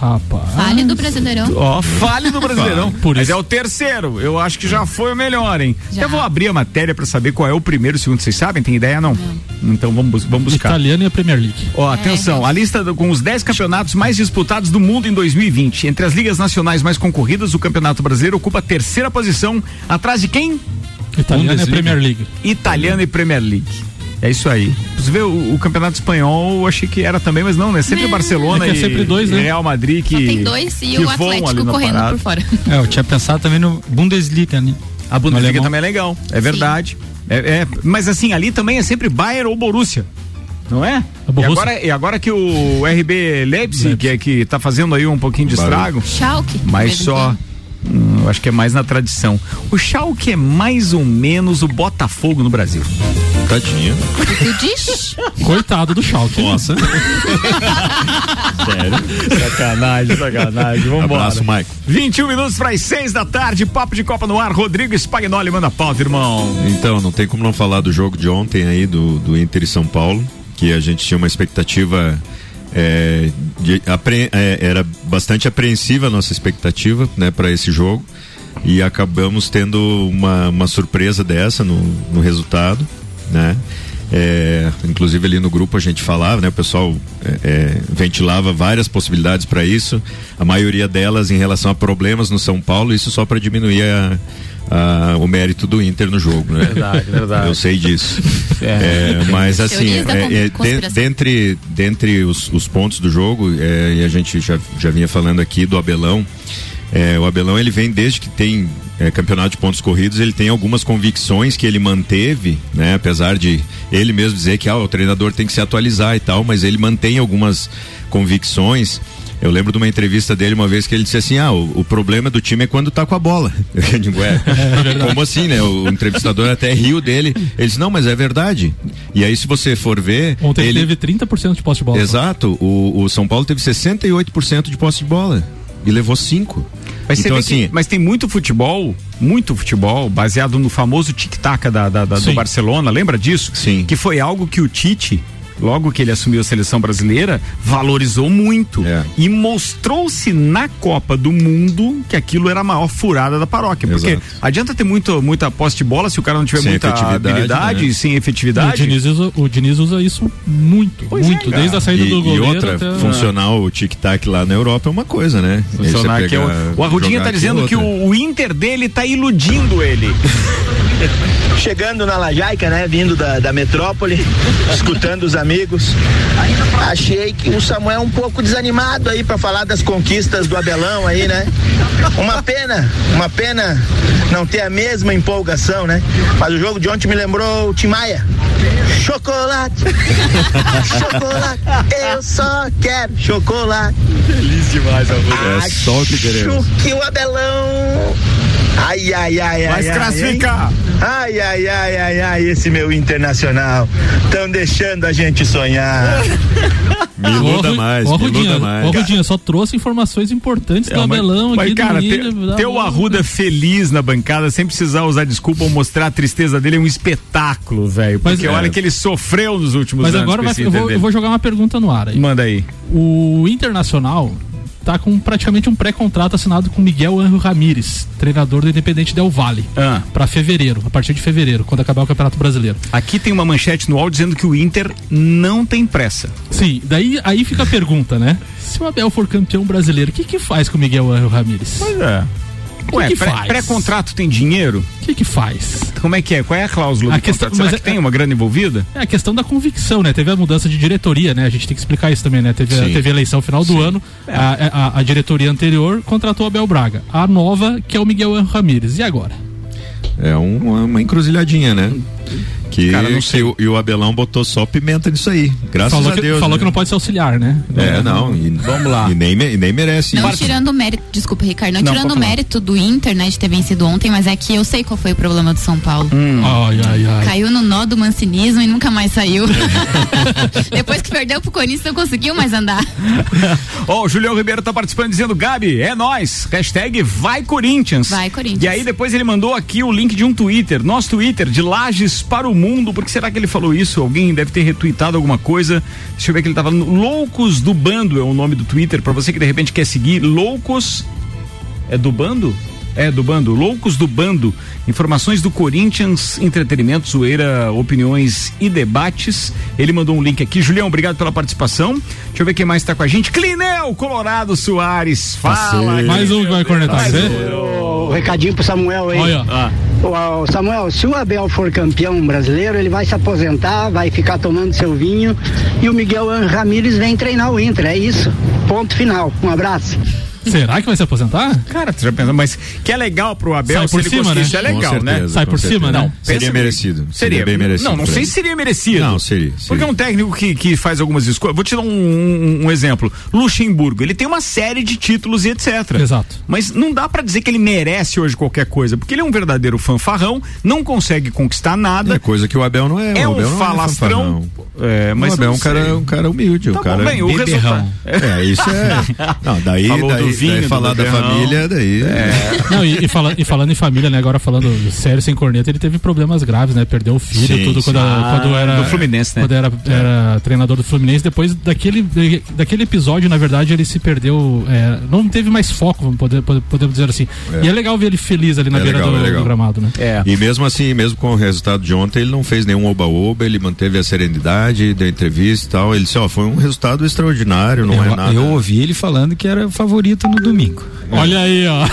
[SPEAKER 3] Rapaz.
[SPEAKER 4] Fale do Brasileirão.
[SPEAKER 2] Ó, fale do Brasileirão.
[SPEAKER 3] Por
[SPEAKER 2] Mas
[SPEAKER 3] isso.
[SPEAKER 2] é o terceiro. Eu acho que já foi o melhor, hein?
[SPEAKER 4] Já.
[SPEAKER 2] Eu vou abrir a matéria pra saber qual é o primeiro e o segundo. Vocês sabem? Tem ideia não? Então vamos, vamos buscar.
[SPEAKER 3] Italiano e a Premier League.
[SPEAKER 2] Ó, atenção, a lista do- com os 10 campeonatos mais disputados do mundo em 2020. Entre as ligas nacionais mais concorridas, o Campeonato Brasileiro ocupa a terceira posição, atrás de quem?
[SPEAKER 3] Italiano e. Premier League.
[SPEAKER 2] Italiano e Premier League. É isso aí. Você vê o, o Campeonato Espanhol, eu achei que era também, mas não, né? Sempre Barcelona
[SPEAKER 3] É que é
[SPEAKER 2] e,
[SPEAKER 3] sempre dois, né?
[SPEAKER 2] e Real Madrid que
[SPEAKER 4] Tem dois e
[SPEAKER 2] que
[SPEAKER 4] o Atlético correndo
[SPEAKER 2] parada.
[SPEAKER 4] por fora.
[SPEAKER 5] É, eu tinha pensado também no Bundesliga, né?
[SPEAKER 2] A Bundesliga também é legal, é verdade. É, é- mas assim, ali também é sempre Bayern ou Borussia. Não é? E
[SPEAKER 3] Borussia.
[SPEAKER 2] agora, e agora que o RB Leipzig, que é que tá fazendo aí um pouquinho de estrago,
[SPEAKER 4] Schalke.
[SPEAKER 2] mas só. hum, eu acho que é mais na tradição. O Schalke é mais ou menos o Botafogo no Brasil.
[SPEAKER 6] Tadinha.
[SPEAKER 4] Tu diz?
[SPEAKER 3] Coitado do Schalke.
[SPEAKER 6] Nossa.
[SPEAKER 2] Sério? sacanagem, sacanagem. Vambora.
[SPEAKER 6] Abraço, Maico.
[SPEAKER 2] 21 minutos para as 6 da tarde, papo de Copa no ar. Rodrigo Spagnoli manda pauta, irmão.
[SPEAKER 6] Então, não tem como não falar do jogo de ontem aí, do, do Inter e São Paulo, que a gente tinha uma expectativa. é, de- apre- é, era bastante apreensiva a nossa expectativa né, para esse jogo e acabamos tendo uma, uma surpresa dessa no, no resultado, né? É, inclusive ali no grupo a gente falava, né? O pessoal é, é, ventilava várias possibilidades para isso, a maioria delas em relação a problemas no São Paulo, isso só para diminuir a- a- o mérito do Inter no jogo, né?
[SPEAKER 2] Verdade, verdade.
[SPEAKER 6] Eu sei disso.
[SPEAKER 2] É.
[SPEAKER 6] É, mas assim, é, é, de- dentre, dentre os, os pontos do jogo, é, e a gente já, já vinha falando aqui do Abelão, é, o Abelão ele vem desde que tem é, campeonato de pontos corridos, ele tem algumas convicções que ele manteve, né? Apesar de ele mesmo dizer que ah, o treinador tem que se atualizar e tal, mas ele mantém algumas convicções. Eu lembro de uma entrevista dele uma vez que ele disse assim: ah, o, o problema do time é quando tá com a bola. Eu digo, "Ué, como assim, né? O entrevistador até riu dele. Ele disse, não, mas é verdade. E aí, se você for ver.
[SPEAKER 3] Ontem ele
[SPEAKER 6] ele
[SPEAKER 3] teve 30% de posse de bola.
[SPEAKER 6] Exato. O, o São Paulo teve 68% de posse de bola. E levou 5.
[SPEAKER 2] Mas,
[SPEAKER 6] então, assim.
[SPEAKER 2] que- mas tem muito futebol, muito futebol, baseado no famoso tic-tac da, da- da- do. Barcelona, lembra disso?
[SPEAKER 6] Sim.
[SPEAKER 2] Que foi algo que o Tite logo que ele assumiu a seleção brasileira, valorizou muito
[SPEAKER 6] É.
[SPEAKER 2] e mostrou-se na Copa do Mundo que aquilo era a maior furada da paróquia. Porque
[SPEAKER 6] Exato.
[SPEAKER 2] adianta ter muito, muita posse de bola se o cara não tiver
[SPEAKER 6] Sem
[SPEAKER 2] muita habilidade,
[SPEAKER 6] né?
[SPEAKER 2] sem
[SPEAKER 3] O
[SPEAKER 2] efetividade.
[SPEAKER 3] Diniz, usa, o Diniz usa isso muito,
[SPEAKER 2] Pois é,
[SPEAKER 3] muito.
[SPEAKER 2] cara.
[SPEAKER 3] desde a saída
[SPEAKER 6] E,
[SPEAKER 3] do
[SPEAKER 6] e
[SPEAKER 3] goleiro
[SPEAKER 6] outra,
[SPEAKER 3] até...
[SPEAKER 6] funcionar o tic-tac lá na Europa é uma coisa, né?
[SPEAKER 2] Funcionar aqui,
[SPEAKER 6] pega-
[SPEAKER 2] o, o Arrudinha tá
[SPEAKER 6] é
[SPEAKER 2] dizendo que o, o Inter dele tá iludindo ele.
[SPEAKER 13] Chegando na Lajaica, né? Vindo da, da metrópole, escutando os amigos. Achei que o Samuel é um pouco desanimado aí pra falar das conquistas do Abelão aí, né? Uma pena, uma pena não ter a mesma empolgação, né? Mas o jogo de ontem me lembrou o Tim Maia. Chocolate, chocolate, eu só quero chocolate.
[SPEAKER 2] Feliz demais, Arrudinha.
[SPEAKER 6] É só o que queremos.
[SPEAKER 13] Acho que o Abelão. Ai, ai, ai, ai.
[SPEAKER 2] Vai se
[SPEAKER 13] ai,
[SPEAKER 2] classificar.
[SPEAKER 13] Ai, ai, ai, ai, ai, esse meu internacional. Estão deixando a gente sonhar.
[SPEAKER 6] Me iluda
[SPEAKER 3] Ó,
[SPEAKER 6] mais, me
[SPEAKER 3] Rudinha,
[SPEAKER 6] mais.
[SPEAKER 3] ó, Rudinha, só trouxe informações importantes do
[SPEAKER 2] É, mas-
[SPEAKER 3] Abelão
[SPEAKER 2] mas,
[SPEAKER 3] aqui
[SPEAKER 2] cara,
[SPEAKER 3] do
[SPEAKER 2] ter, o. Arruda feliz na bancada, sem precisar usar desculpa ou mostrar a tristeza dele, é um espetáculo, velho.
[SPEAKER 3] Mas-
[SPEAKER 2] Porque
[SPEAKER 3] é.
[SPEAKER 2] olha que ele sofreu nos últimos
[SPEAKER 3] Mas
[SPEAKER 2] anos.
[SPEAKER 3] agora
[SPEAKER 2] com
[SPEAKER 3] vai- eu, vou, eu vou jogar uma pergunta no ar aí.
[SPEAKER 2] Manda aí.
[SPEAKER 3] O Internacional tá com praticamente um pré-contrato assinado com Miguel Anjo Ramírez, treinador do Independente Del Valle,
[SPEAKER 2] Ah.
[SPEAKER 3] pra fevereiro, a partir de fevereiro, quando acabar o Campeonato Brasileiro.
[SPEAKER 2] Aqui tem uma manchete no UOL dizendo que o Inter não tem pressa.
[SPEAKER 3] Sim, daí aí fica a pergunta, né? Se o Abel for campeão brasileiro, o que que faz com o Miguel Anjo Ramírez?
[SPEAKER 2] Pois é.
[SPEAKER 3] Que
[SPEAKER 2] Ué,
[SPEAKER 3] que
[SPEAKER 2] pré-
[SPEAKER 3] faz?
[SPEAKER 2] pré-contrato tem dinheiro?
[SPEAKER 3] O que que faz?
[SPEAKER 2] Como é que é? Qual é a cláusula
[SPEAKER 3] A
[SPEAKER 2] do
[SPEAKER 3] questão-
[SPEAKER 2] contrato? Será
[SPEAKER 3] mas
[SPEAKER 2] que
[SPEAKER 3] é-
[SPEAKER 2] tem uma grana envolvida?
[SPEAKER 3] É a questão da convicção, né? Teve a mudança de diretoria, né? A gente tem que explicar isso também, né? Teve, a, teve a eleição final do ano, a, a- a diretoria anterior contratou o Abel Braga. A nova, que é o Miguel Ramírez. E agora?
[SPEAKER 6] É um- uma encruzilhadinha, né? Que,
[SPEAKER 2] Cara, não sei.
[SPEAKER 6] que o, e o Abelão botou só pimenta nisso aí. Graças
[SPEAKER 3] falou
[SPEAKER 6] a
[SPEAKER 3] que,
[SPEAKER 6] Deus.
[SPEAKER 3] falou
[SPEAKER 6] né?
[SPEAKER 3] que não pode ser auxiliar, né?
[SPEAKER 6] É, não. E,
[SPEAKER 2] Vamos lá.
[SPEAKER 6] E nem, e nem merece
[SPEAKER 4] Não
[SPEAKER 6] isso.
[SPEAKER 4] tirando o mérito, desculpa, Ricardo, não,
[SPEAKER 2] Não,
[SPEAKER 4] tirando o mérito do Inter, né, de ter vencido ontem, mas é que eu sei qual foi o problema do São Paulo.
[SPEAKER 2] Hum.
[SPEAKER 3] Ai, ai, ai.
[SPEAKER 4] Caiu no nó do mancinismo e nunca mais saiu. Depois que perdeu pro Corinthians, não conseguiu mais andar.
[SPEAKER 2] Ó, o Julião Ribeiro tá participando dizendo, Gabi, é nós. Hashtag vai Corinthians.
[SPEAKER 4] Vai, Corinthians.
[SPEAKER 2] E aí depois ele mandou aqui o link de um Twitter, nosso Twitter, de Lages para o Mundo. Por que será que ele falou isso? Alguém deve ter retweetado alguma coisa. Deixa eu ver que ele tava no Loucos do Bando é o nome do Twitter, pra você que de repente quer seguir Loucos é do bando? É, do bando. Loucos do bando. Informações do Corinthians, entretenimento, zoeira, opiniões e debates. Ele mandou um link aqui. Julião, obrigado pela participação. Deixa eu ver quem mais tá com a gente. Clinel Colorado Soares. Fala.
[SPEAKER 3] Mais um que vai cornetar você.
[SPEAKER 14] O recadinho pro Samuel aí.
[SPEAKER 3] Olha,
[SPEAKER 2] Ah,
[SPEAKER 14] Ô, ô, Samuel, se o Abel for campeão brasileiro, ele vai se aposentar, vai ficar tomando seu vinho e o Miguel Ramírez vem treinar o Inter. É isso. Ponto final. Um abraço.
[SPEAKER 3] Será que vai se aposentar?
[SPEAKER 2] cara, tu já pensou, mas que é legal pro Abel
[SPEAKER 3] Sai
[SPEAKER 2] se
[SPEAKER 3] por
[SPEAKER 2] ele
[SPEAKER 3] cima, né?
[SPEAKER 2] Isso é legal, né?
[SPEAKER 6] certeza,
[SPEAKER 3] Sai
[SPEAKER 6] com
[SPEAKER 3] por cima,
[SPEAKER 6] certeza.
[SPEAKER 3] né?
[SPEAKER 2] Não,
[SPEAKER 6] Seria
[SPEAKER 2] pensa-
[SPEAKER 6] merecido.
[SPEAKER 2] Seria,
[SPEAKER 6] bem merecido.
[SPEAKER 2] Não, não sei se seria merecido.
[SPEAKER 6] Não, seria, seria.
[SPEAKER 2] Porque é um técnico que, que faz algumas escolhas. Vou te dar um, um- um exemplo. Luxemburgo, ele tem uma série de títulos e etc.
[SPEAKER 3] Exato.
[SPEAKER 2] Mas não dá pra dizer que ele merece hoje qualquer coisa, porque ele é um verdadeiro fanfarrão, não consegue conquistar nada.
[SPEAKER 6] É coisa que o Abel não é.
[SPEAKER 2] É
[SPEAKER 6] o
[SPEAKER 2] um
[SPEAKER 6] Abel não
[SPEAKER 2] falastrão.
[SPEAKER 6] fanfarrão.
[SPEAKER 2] É, mas
[SPEAKER 6] o Abel é um cara, um cara humilde,
[SPEAKER 2] Tá
[SPEAKER 6] um cara
[SPEAKER 2] bom, bem, o resultado.
[SPEAKER 6] É, isso é. Não, daí,
[SPEAKER 2] Falou
[SPEAKER 6] daí,
[SPEAKER 2] vinho,
[SPEAKER 6] falar da família, daí.
[SPEAKER 3] Não, e, e fala- e falando em família, né? Agora falando sério, sem corneta, ele teve problemas graves, né? Perdeu o filho,
[SPEAKER 6] Sim,
[SPEAKER 3] tudo
[SPEAKER 6] sim.
[SPEAKER 3] quando,
[SPEAKER 2] Ah,
[SPEAKER 3] quando era.
[SPEAKER 2] do Fluminense, né?
[SPEAKER 3] Quando era, era treinador do Fluminense. Depois daquele, daquele episódio, na verdade, ele se perdeu. é, não teve mais foco, vamos poder, pode- podemos dizer assim.
[SPEAKER 6] É.
[SPEAKER 3] E é legal ver ele feliz ali na
[SPEAKER 6] É
[SPEAKER 3] beira
[SPEAKER 6] legal,
[SPEAKER 3] do,
[SPEAKER 6] é legal.
[SPEAKER 3] do gramado, né?
[SPEAKER 2] É.
[SPEAKER 6] E mesmo assim, mesmo com o resultado de ontem, ele não fez nenhum oba-oba, ele manteve a serenidade, deu entrevista e tal. Ele disse, ó, foi um resultado extraordinário, não
[SPEAKER 5] eu,
[SPEAKER 6] é nada.
[SPEAKER 5] eu ouvi ele falando que era favorito no domingo.
[SPEAKER 3] Olha aí, ó.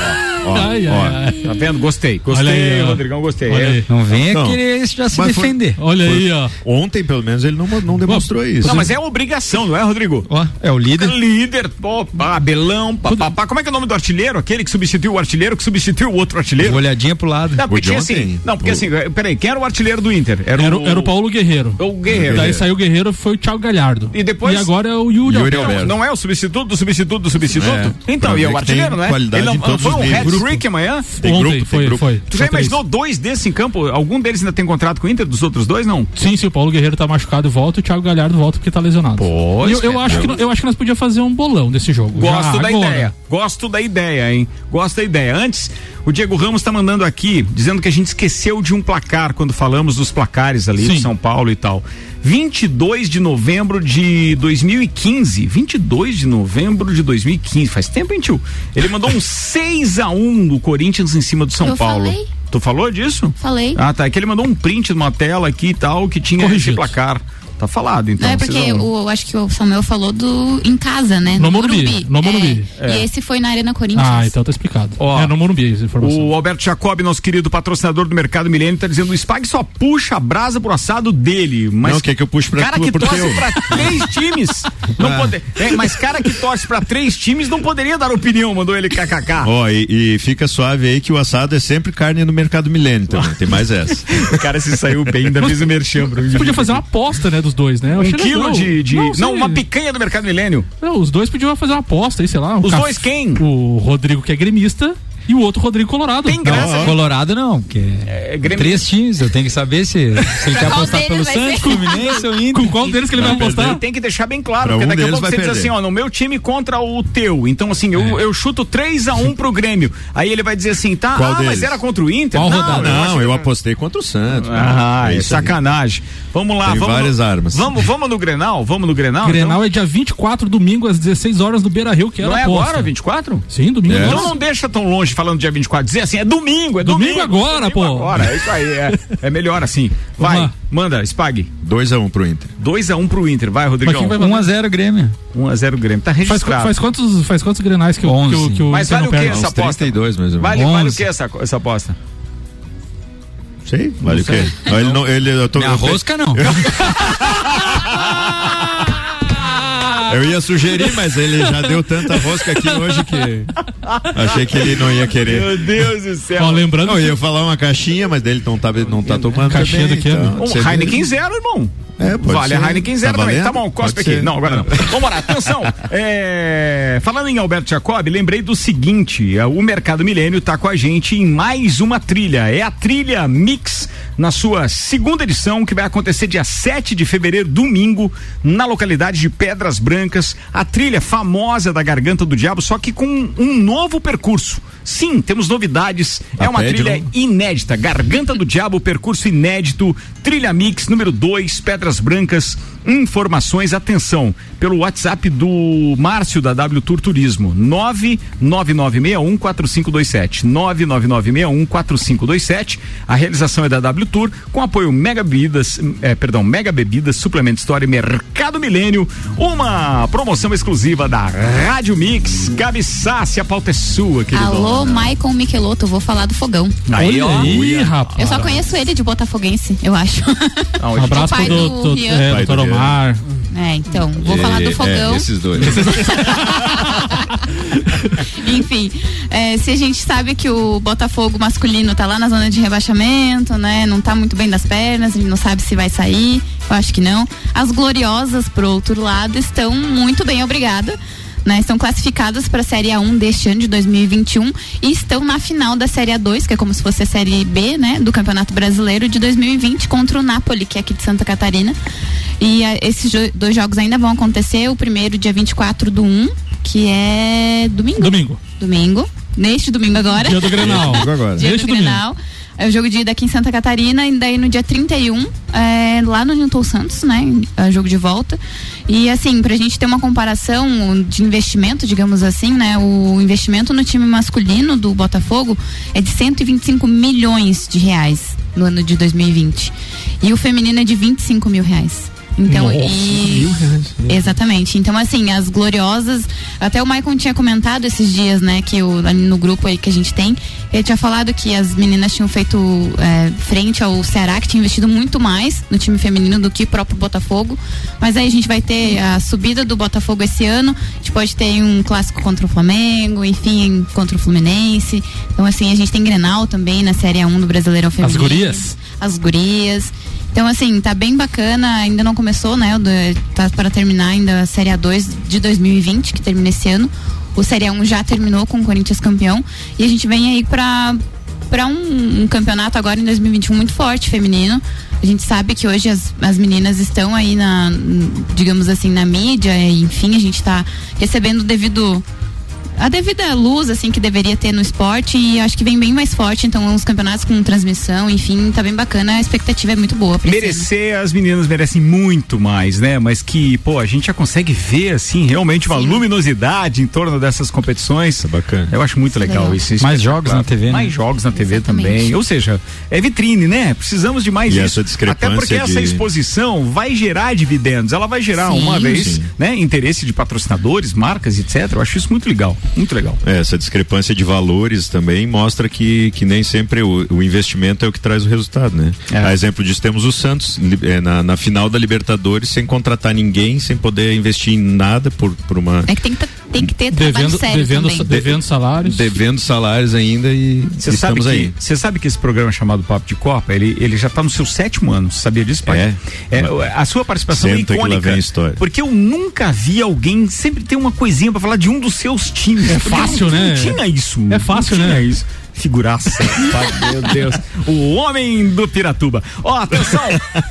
[SPEAKER 6] Ó,
[SPEAKER 3] ai,
[SPEAKER 6] ó.
[SPEAKER 3] ai, ai.
[SPEAKER 2] Tá vendo? Gostei. Gostei,
[SPEAKER 3] aí.
[SPEAKER 2] Rodrigão, gostei.
[SPEAKER 3] Aí.
[SPEAKER 5] Não venha
[SPEAKER 6] Não.
[SPEAKER 5] querer já se
[SPEAKER 6] Mas foi-
[SPEAKER 5] defender.
[SPEAKER 3] Olha aí, ó.
[SPEAKER 6] Ontem, pelo menos, ele não, não demonstrou isso.
[SPEAKER 2] Não, mas é obrigação, não é, Rodrigo?
[SPEAKER 5] Ó, é o líder.
[SPEAKER 2] Líder, pô, Abelão, papapá. Como é que é o nome do artilheiro? Aquele que substituiu o artilheiro, que substituiu o outro artilheiro?
[SPEAKER 5] Olhadinha pro lado.
[SPEAKER 2] Não, porque assim. Não, porque
[SPEAKER 6] O-
[SPEAKER 2] assim, peraí, quem era o artilheiro do Inter?
[SPEAKER 3] Era, o- era o Paulo Guerreiro.
[SPEAKER 2] O Guerreiro.
[SPEAKER 3] Daí saiu o Guerreiro, foi o Thiago Galhardo.
[SPEAKER 2] E depois-
[SPEAKER 3] E agora é o Yuri,
[SPEAKER 6] Yuri
[SPEAKER 3] Alberto.
[SPEAKER 6] Alberto.
[SPEAKER 2] Não é o substituto do substituto do substituto?
[SPEAKER 6] É,
[SPEAKER 2] então, e é o
[SPEAKER 6] tem
[SPEAKER 2] artilheiro, né? Ele não,
[SPEAKER 6] todos
[SPEAKER 2] não foi um hat-trick amanhã?
[SPEAKER 6] Tem
[SPEAKER 3] Ontem
[SPEAKER 6] grupo, tem
[SPEAKER 3] foi,
[SPEAKER 6] grupo.
[SPEAKER 3] foi.
[SPEAKER 2] Tu já imaginou dois desses em campo? Algum deles ainda tem contrato com o Inter? Dos outros dois, não?
[SPEAKER 3] Sim, sim, o Paulo Guerreiro tá machucado e volta, o Thiago Galhardo volta porque tá lesionado.
[SPEAKER 2] Pô,
[SPEAKER 3] E eu, eu acho que, eu acho que nós podíamos fazer um bolão desse jogo.
[SPEAKER 2] Gosto
[SPEAKER 3] Já
[SPEAKER 2] da
[SPEAKER 3] agora.
[SPEAKER 2] ideia. Gosto da ideia, hein? Gosto da ideia. Antes, O Diego Ramos tá mandando aqui, dizendo que a gente esqueceu de um placar quando falamos dos placares ali
[SPEAKER 3] Sim.
[SPEAKER 2] de São Paulo e tal. 22 de novembro de 2015. 22 de novembro de 2015. Faz tempo, hein, tio? Ele mandou um 6 a 1 do Corinthians em cima do São
[SPEAKER 4] Eu
[SPEAKER 2] Paulo.
[SPEAKER 4] falei.
[SPEAKER 2] Tu falou disso?
[SPEAKER 4] Falei.
[SPEAKER 2] Ah, tá. É que ele mandou um print de uma tela aqui e tal que tinha esse
[SPEAKER 3] Corrigido.
[SPEAKER 2] placar. Tá falado, então.
[SPEAKER 4] Não é porque o, acho que o Samuel falou do em casa, né?
[SPEAKER 3] No Morumbi, no Morumbi.
[SPEAKER 4] É,
[SPEAKER 2] É.
[SPEAKER 4] E esse foi na Arena Corinthians.
[SPEAKER 3] Ah, então tá explicado.
[SPEAKER 2] Ó,
[SPEAKER 3] é no Morumbi essa informação.
[SPEAKER 2] O Alberto Jacob, nosso querido patrocinador do Mercado Milênio, tá dizendo o Spag só puxa a brasa pro assado dele. Mas
[SPEAKER 6] Não, quer que eu puxe pra
[SPEAKER 2] cara
[SPEAKER 6] tu,
[SPEAKER 2] que torce
[SPEAKER 6] teu.
[SPEAKER 2] pra três times. Não
[SPEAKER 6] Ah.
[SPEAKER 2] pode, é, mas cara que torce pra três times não poderia dar opinião, mandou ele kkk.
[SPEAKER 6] Ó, e, e fica suave aí que o assado é sempre carne no mercado milênio também. Tem mais essa.
[SPEAKER 2] O cara se saiu bem, ainda fez o merchan
[SPEAKER 3] podia fazer uma aposta, né, dos dois, né? Eu
[SPEAKER 2] Um quilo
[SPEAKER 3] legal.
[SPEAKER 2] de. de- não,
[SPEAKER 3] sei.
[SPEAKER 2] uma picanha do Mercado Milênio.
[SPEAKER 3] Não, os dois podiam fazer uma aposta aí, sei lá. um
[SPEAKER 2] Os
[SPEAKER 3] caf-
[SPEAKER 2] dois quem?
[SPEAKER 3] O Rodrigo, que é gremista, e o outro Rodrigo Colorado.
[SPEAKER 2] Tem graça, hein?
[SPEAKER 5] Colorado não, porque
[SPEAKER 2] É, Grêmio-
[SPEAKER 5] três times, eu tenho que saber se, se ele quer apostar pelo Santos? Fluminense ou Inter.
[SPEAKER 3] Com qual deles que ele vai
[SPEAKER 6] Vai
[SPEAKER 3] apostar?
[SPEAKER 6] perder.
[SPEAKER 2] Tem que deixar bem claro,
[SPEAKER 6] Pra
[SPEAKER 2] porque
[SPEAKER 6] um
[SPEAKER 2] daqui a pouco você diz
[SPEAKER 6] perder.
[SPEAKER 2] assim, ó, no meu time contra o teu. Então, assim, eu, eu chuto 3 a 1 pro Grêmio. Aí ele vai dizer assim, tá,
[SPEAKER 6] Qual
[SPEAKER 2] ah, mas
[SPEAKER 6] deles?
[SPEAKER 2] era contra o Inter?
[SPEAKER 3] Qual
[SPEAKER 2] não,
[SPEAKER 3] rodada?
[SPEAKER 6] Não,
[SPEAKER 2] que-
[SPEAKER 6] eu apostei contra o Santos.
[SPEAKER 2] Ah,
[SPEAKER 6] É
[SPEAKER 2] é sacanagem. Vamos lá,
[SPEAKER 6] Tem
[SPEAKER 2] vamos.
[SPEAKER 6] várias
[SPEAKER 2] no,
[SPEAKER 6] armas.
[SPEAKER 2] Vamos, vamos no Grenal? Vamos no Grenal?
[SPEAKER 3] Grenal é dia 24, domingo, às 16 horas, no Beira Rio, que
[SPEAKER 2] então?
[SPEAKER 3] era
[SPEAKER 2] Não é agora, 24?
[SPEAKER 3] Sim, domingo.
[SPEAKER 6] É.
[SPEAKER 2] Então não deixa tão longe falando dia 24. Dizer assim, é domingo, é domingo.
[SPEAKER 3] Domingo agora,
[SPEAKER 2] domingo
[SPEAKER 3] pô.
[SPEAKER 2] Agora, é isso aí. É, é melhor assim. Vai, manda, Spag.
[SPEAKER 6] 2x1 pro Inter.
[SPEAKER 2] 2x1 pro Inter. Vai, Rodrigão.
[SPEAKER 3] Mas quem vai
[SPEAKER 5] 1x0 Grêmio.
[SPEAKER 2] 1x0 Grêmio. Tá
[SPEAKER 3] Faz,
[SPEAKER 2] registrado.
[SPEAKER 3] faz quantos, faz quantos grenais que, o- que, o-
[SPEAKER 5] 11.
[SPEAKER 3] que o
[SPEAKER 2] Mas
[SPEAKER 3] Inter
[SPEAKER 2] vale
[SPEAKER 3] não
[SPEAKER 2] o
[SPEAKER 3] perde?
[SPEAKER 2] essa aposta?
[SPEAKER 6] 32 mais ou menos.
[SPEAKER 2] Vale, vale o
[SPEAKER 5] 11.
[SPEAKER 2] que essa, essa aposta?
[SPEAKER 6] Sei, vale o quê? Não, Ele não, ele, eu tô,
[SPEAKER 5] Minha
[SPEAKER 6] eu-
[SPEAKER 5] rosca não.
[SPEAKER 6] Eu ia sugerir, mas ele já deu tanta rosca aqui hoje que achei que ele não ia querer.
[SPEAKER 2] Meu Deus do céu.
[SPEAKER 3] Ó, lembrando
[SPEAKER 6] Não,
[SPEAKER 3] que
[SPEAKER 6] eu ia falar uma caixinha, mas dele não tá, não tá tomando
[SPEAKER 3] Caixinha
[SPEAKER 6] também,
[SPEAKER 3] do quê, né?
[SPEAKER 6] então,
[SPEAKER 2] Um Heineken zero, irmão.
[SPEAKER 6] É, pode
[SPEAKER 2] vale
[SPEAKER 6] ser.
[SPEAKER 2] a Heineken zero
[SPEAKER 6] Tá
[SPEAKER 2] também.
[SPEAKER 6] valendo?
[SPEAKER 2] Tá bom, cospe aqui.
[SPEAKER 6] ser.
[SPEAKER 2] Não, agora não. Vamos lá, atenção. É, Falando em Alberto Jacob, lembrei do seguinte: é, o Mercado Milênio tá com a gente em mais uma trilha. É a trilha Mix na sua segunda edição, que vai acontecer dia 7 de fevereiro, domingo, na localidade de Pedras Brancas. A trilha famosa da Garganta do Diabo, só que com um novo percurso. Sim, temos novidades. é
[SPEAKER 6] Ah,
[SPEAKER 2] uma trilha
[SPEAKER 6] logo.
[SPEAKER 2] inédita. Garganta do Diabo, percurso inédito. Trilha Mix número 2, Pedras Brancas. Informações, atenção, pelo WhatsApp do Márcio da W Tour Turismo. 999614527. 999614527. A realização é da W Tour com apoio Mega Bebidas, eh, perdão, Mega Bebidas, Suplemento Store e Mercado Milênio. Uma promoção exclusiva da Rádio Mix. Gabi Sassi, a pauta é sua, querido.
[SPEAKER 4] Alô, Maicon Michelotto, vou falar do fogão.
[SPEAKER 2] Aí, ó.
[SPEAKER 3] aí, rapaz.
[SPEAKER 4] Eu só conheço ele de botafoguense, eu acho.
[SPEAKER 2] Não,
[SPEAKER 3] Um abraço pro
[SPEAKER 4] do
[SPEAKER 3] é,
[SPEAKER 6] Pai do
[SPEAKER 3] doutor
[SPEAKER 6] Rian.
[SPEAKER 3] Omar.
[SPEAKER 4] É, então, vou
[SPEAKER 6] É,
[SPEAKER 4] falar do fogão.
[SPEAKER 6] É, esses dois.
[SPEAKER 4] Enfim, é, se a gente sabe que o Botafogo masculino tá lá na zona de rebaixamento, né? Não tá muito bem das pernas, a gente não sabe se vai sair, eu acho que não. As gloriosas, pro outro lado, estão muito bem, obrigada. Né, estão classificadas para a Série A1 deste ano de 2021 e estão na final da Série A2, que é como se fosse a Série B, né, do Campeonato Brasileiro de 2020 contra o Napoli, que é aqui de Santa Catarina. E ah, esses jo- dois jogos ainda vão acontecer, o primeiro dia 24 do 1, que é domingo.
[SPEAKER 3] Domingo.
[SPEAKER 4] Domingo. Neste domingo agora.
[SPEAKER 3] Dia do Grenal.
[SPEAKER 4] Dia do Grenal. É o jogo de ida aqui em Santa Catarina e daí no dia 31, é, lá no Newton Santos, né? É, jogo de volta. E assim, pra gente ter uma comparação de investimento, digamos assim, né? O investimento no time masculino do Botafogo é de 125 milhões de reais no ano de 2020. E o feminino é de 25 mil reais. Então,
[SPEAKER 3] Nossa,
[SPEAKER 4] e...
[SPEAKER 3] mil reais.
[SPEAKER 4] Exatamente. Então, assim, as gloriosas. Até o Maicon tinha comentado esses dias, né, que o, no grupo aí que a gente tem, ele tinha falado que as meninas tinham feito é, frente ao Ceará, que tinha investido muito mais no time feminino do que o próprio Botafogo. Mas aí a gente vai ter a subida do Botafogo esse ano, a gente pode ter um clássico contra o Flamengo, enfim, contra o Fluminense. Então, assim, a gente tem Grenal também na Série A1 do Brasileirão Feminino.
[SPEAKER 3] gurias?
[SPEAKER 4] As gurias. Então, assim, tá bem bacana, ainda não começou, né? Tá para terminar ainda a Série A2 de 2020, que termina esse ano. O Série A1 já terminou com o Corinthians campeão. E a gente vem aí pra, pra um, um campeonato agora em 2021 muito forte, feminino. A gente sabe que hoje as, as meninas estão aí na, digamos assim, na mídia, enfim, a gente tá recebendo devido a devida luz, assim, que deveria ter no esporte e acho que vem bem mais forte, então os campeonatos com transmissão, enfim, tá bem bacana, a expectativa é muito boa.
[SPEAKER 2] Merecer, as meninas merecem muito mais, né? Mas que, pô, a gente já consegue ver, assim, realmente uma luminosidade em torno dessas competições. É
[SPEAKER 6] bacana.
[SPEAKER 2] Eu acho muito legal,
[SPEAKER 5] Legal.
[SPEAKER 2] isso.
[SPEAKER 5] Mais
[SPEAKER 2] é
[SPEAKER 5] jogos
[SPEAKER 2] claro.
[SPEAKER 5] na TV, né?
[SPEAKER 2] Mais jogos na TV também. Ou seja, é vitrine, né? Precisamos de mais
[SPEAKER 6] E
[SPEAKER 2] isso.
[SPEAKER 6] essa discrepância
[SPEAKER 2] Até porque essa
[SPEAKER 6] de-
[SPEAKER 2] exposição vai gerar dividendos. Ela vai gerar
[SPEAKER 6] Sim.
[SPEAKER 2] uma vez,
[SPEAKER 6] Sim.
[SPEAKER 2] né? Interesse de patrocinadores, marcas, etc. Eu acho isso muito legal. Muito legal.
[SPEAKER 6] É, essa discrepância de valores também mostra que, que nem sempre o, o investimento é o que traz o resultado, né?
[SPEAKER 2] É.
[SPEAKER 6] A exemplo disso, temos o Santos é, na, na final da Libertadores, sem contratar ninguém, sem poder investir em nada por, por uma.
[SPEAKER 4] É que tem que, ter- tem que ter trabalho
[SPEAKER 3] Devendo,
[SPEAKER 4] sério
[SPEAKER 3] devendo,
[SPEAKER 4] também.
[SPEAKER 3] devendo salários.
[SPEAKER 6] Devendo salários ainda e
[SPEAKER 2] Você sabe
[SPEAKER 6] estamos
[SPEAKER 2] que
[SPEAKER 6] aí.
[SPEAKER 2] você sabe que esse programa chamado Papo de Copa, ele, ele já está no seu sétimo ano. Você sabia disso, pai? É. a sua participação
[SPEAKER 6] Senta
[SPEAKER 2] é
[SPEAKER 6] que lá
[SPEAKER 2] icônica.
[SPEAKER 6] vem a história.
[SPEAKER 2] Porque eu nunca vi alguém sempre ter uma coisinha para falar de um dos seus times.
[SPEAKER 3] É
[SPEAKER 2] Porque
[SPEAKER 3] fácil,
[SPEAKER 2] não,
[SPEAKER 3] né?
[SPEAKER 2] Não tinha isso.
[SPEAKER 3] É fácil,
[SPEAKER 2] não tinha
[SPEAKER 3] né?
[SPEAKER 2] isso. Figuraça. pai, meu Deus. O homem do Piratuba. Ó, atenção.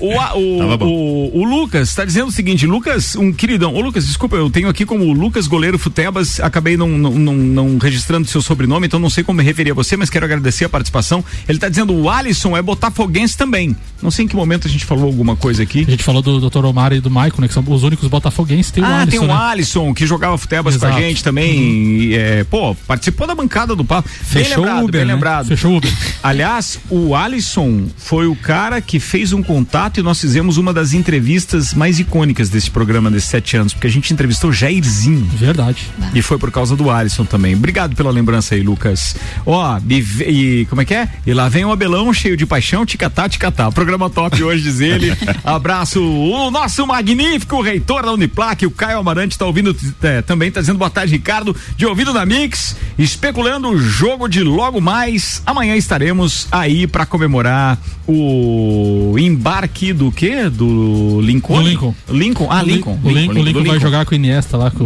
[SPEAKER 2] O, o,
[SPEAKER 6] bom.
[SPEAKER 2] o, o Lucas está dizendo o seguinte: Lucas, um queridão. Ô, Lucas, desculpa, eu tenho aqui como Lucas Goleiro Futebas. Acabei não, não, não, não registrando seu sobrenome, então não sei como me referir a você, mas quero agradecer a participação. Ele está dizendo o Alisson é botafoguense também. Não sei em que momento a gente falou alguma coisa aqui.
[SPEAKER 3] A gente falou do Dr. Omar e do Maicon, né? Que são os únicos botafoguenses. Tem o
[SPEAKER 2] ah,
[SPEAKER 3] Alisson,
[SPEAKER 2] tem o
[SPEAKER 3] né?
[SPEAKER 2] Alisson que jogava futebas com a
[SPEAKER 3] Exato.
[SPEAKER 2] gente também. e, é, pô, participou da bancada do papo.
[SPEAKER 3] Fechou o Uber,
[SPEAKER 2] bem
[SPEAKER 3] né?
[SPEAKER 2] lembrado.
[SPEAKER 3] Fechou Uber.
[SPEAKER 2] Aliás, o Alisson foi o cara que fez um contato e nós fizemos uma das entrevistas mais icônicas desse programa desses sete anos, porque a gente entrevistou Jairzinho.
[SPEAKER 3] Verdade.
[SPEAKER 2] E foi por causa do Alisson também. Obrigado pela lembrança aí, Lucas. Ó, e, ve- e como é que é? E lá vem o Abelão cheio de paixão, ticatá, ticatá. Programa top hoje, diz ele. Abraço o nosso magnífico reitor da Uniplac, o Caio Amarante, tá ouvindo é, também, tá dizendo boa tarde, Ricardo, de ouvido da Mix, especulando o jogo de logo mais. Amanhã estaremos aí pra comemorar o embarque do quê? Do Lincoln?
[SPEAKER 3] Do Lincoln.
[SPEAKER 2] Lincoln, ah,
[SPEAKER 3] O
[SPEAKER 2] Lincoln.
[SPEAKER 3] O Lincoln, o Lincoln
[SPEAKER 2] do
[SPEAKER 3] vai jogar com o Iniesta lá, com,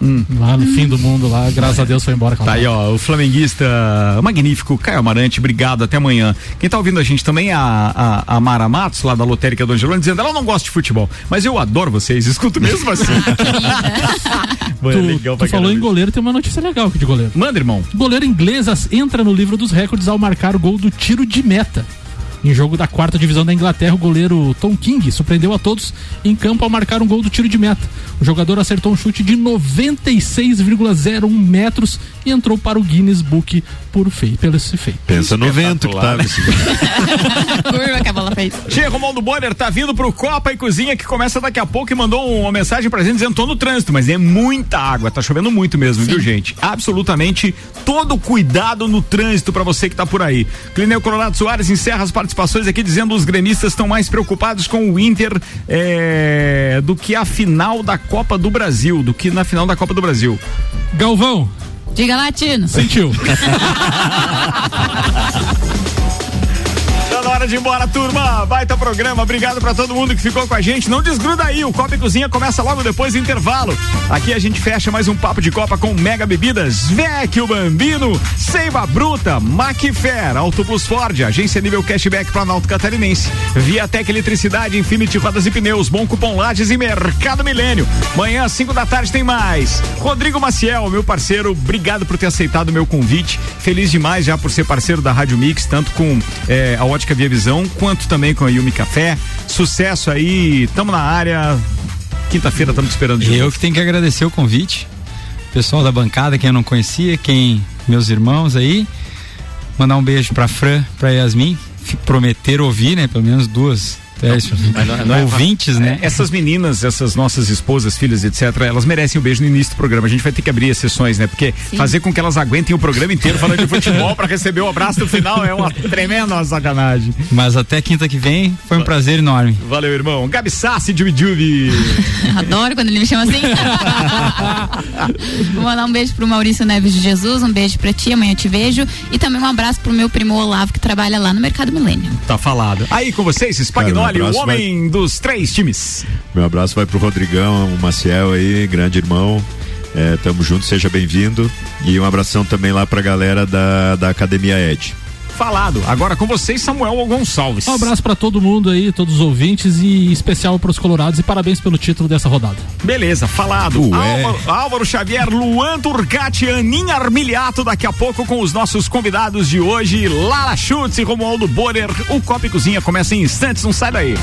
[SPEAKER 2] Hum.
[SPEAKER 3] lá no fim do mundo, lá. Graças a Deus foi embora.
[SPEAKER 2] Tá aí, ó, o flamenguista magnífico Caio Amarante, obrigado, até amanhã. Quem tá ouvindo a gente também é a, a, a Mara Matos, lá da Lotérica do Angelone, dizendo, ela não gosta de futebol, mas eu adoro vocês, escuto mesmo assim. Mano, é legal
[SPEAKER 3] Tu,
[SPEAKER 2] pra
[SPEAKER 3] tu falou em goleiro, tem uma notícia legal aqui de goleiro.
[SPEAKER 2] Manda, irmão.
[SPEAKER 3] Goleiro inglês entra no livro dos recordes ao marcar o gol do tiro de meta. Em jogo da quarta divisão da Inglaterra, o goleiro Tom King surpreendeu a todos em campo ao marcar um gol do tiro de meta. O jogador acertou um chute de 96,01 metros e entrou para o Guinness Book por feio, pelo esse feito.
[SPEAKER 6] Pensa no vento que tá.
[SPEAKER 4] Curva que a bola fez.
[SPEAKER 2] Tia Romualdo Bonner tá vindo pro Copa e Cozinha que começa daqui a pouco e mandou uma mensagem pra gente dizendo tô no trânsito, mas é muita água, tá chovendo muito mesmo, viu gente? Absolutamente todo cuidado no trânsito pra você que tá por aí. Clineu Colorado Soares encerra as participações aqui dizendo os gremistas estão mais preocupados com o Inter é, do que a final da Copa do Brasil, do que na final da Copa do Brasil.
[SPEAKER 3] Galvão,
[SPEAKER 4] Diga latino.
[SPEAKER 3] sentiu.
[SPEAKER 2] Hora de ir embora, turma. Baita programa. Obrigado pra todo mundo que ficou com a gente. Não desgruda aí. O Copa e Cozinha começa logo depois do intervalo. Aqui a gente fecha mais um papo de Copa com Mega Bebidas, Vecchio Bambino, Seiva Bruta, Macfair, Auto Plus Ford, Agência Nível Cashback Planalto Catarinense, Viatec Eletricidade, Infinity Rodas e Pneus, Bom Cupom Lages e Mercado Milênio. Manhã, 5 da tarde, tem mais. Rodrigo Maciel, meu parceiro, obrigado por ter aceitado o meu convite. Feliz demais já por ser parceiro da Rádio Mix, tanto com eh, a Ótica Via Visão, quanto também com a Yumi Café. Sucesso aí, tamo na área. Quinta-feira estamos esperando
[SPEAKER 5] Eu que tenho que agradecer o convite. Pessoal da bancada, quem eu não conhecia, quem meus irmãos aí. Mandar um beijo pra Fran, pra Yasmin. Prometer ouvir, né? Pelo menos duas. É,
[SPEAKER 2] Mas não- não é-
[SPEAKER 5] ouvintes, né?
[SPEAKER 2] É, Essas meninas, essas nossas esposas, filhas, etc., elas merecem um beijo no início do programa. A gente vai ter que abrir as sessões, né? Porque fazer com que elas aguentem o programa inteiro falando de futebol pra receber o abraço no final é uma tremenda sacanagem.
[SPEAKER 5] Mas até quinta que vem, foi um prazer enorme.
[SPEAKER 2] Valeu, irmão. Gabi Sassi, Jubi Jubi.
[SPEAKER 4] Adoro quando ele me chama assim. Vou mandar um beijo pro Maurício Neves de Jesus, um beijo pra ti, amanhã eu te vejo. E também um abraço pro meu primo Olavo, que trabalha lá no Mercado Milênio.
[SPEAKER 2] Tá falado. Aí com vocês, Spagnoli, O homem dos três times.
[SPEAKER 6] Meu abraço vai pro Rodrigão, o Maciel aí, grande irmão. É, tamo junto, seja bem-vindo. E um abração também lá pra galera da, da Academia Ed.
[SPEAKER 2] Falado. Agora com vocês, Samuel Gonçalves.
[SPEAKER 3] Um abraço para todo mundo aí, todos os ouvintes e especial para os colorados e parabéns pelo título dessa rodada.
[SPEAKER 2] Beleza, falado. Álvaro, Álvaro Xavier, Luan Turcati, Aninha Armiliato, daqui a pouco com os nossos convidados de hoje, Lala Schutz e Romualdo Borer. O Copa e Cozinha começa em instantes, não sai daí.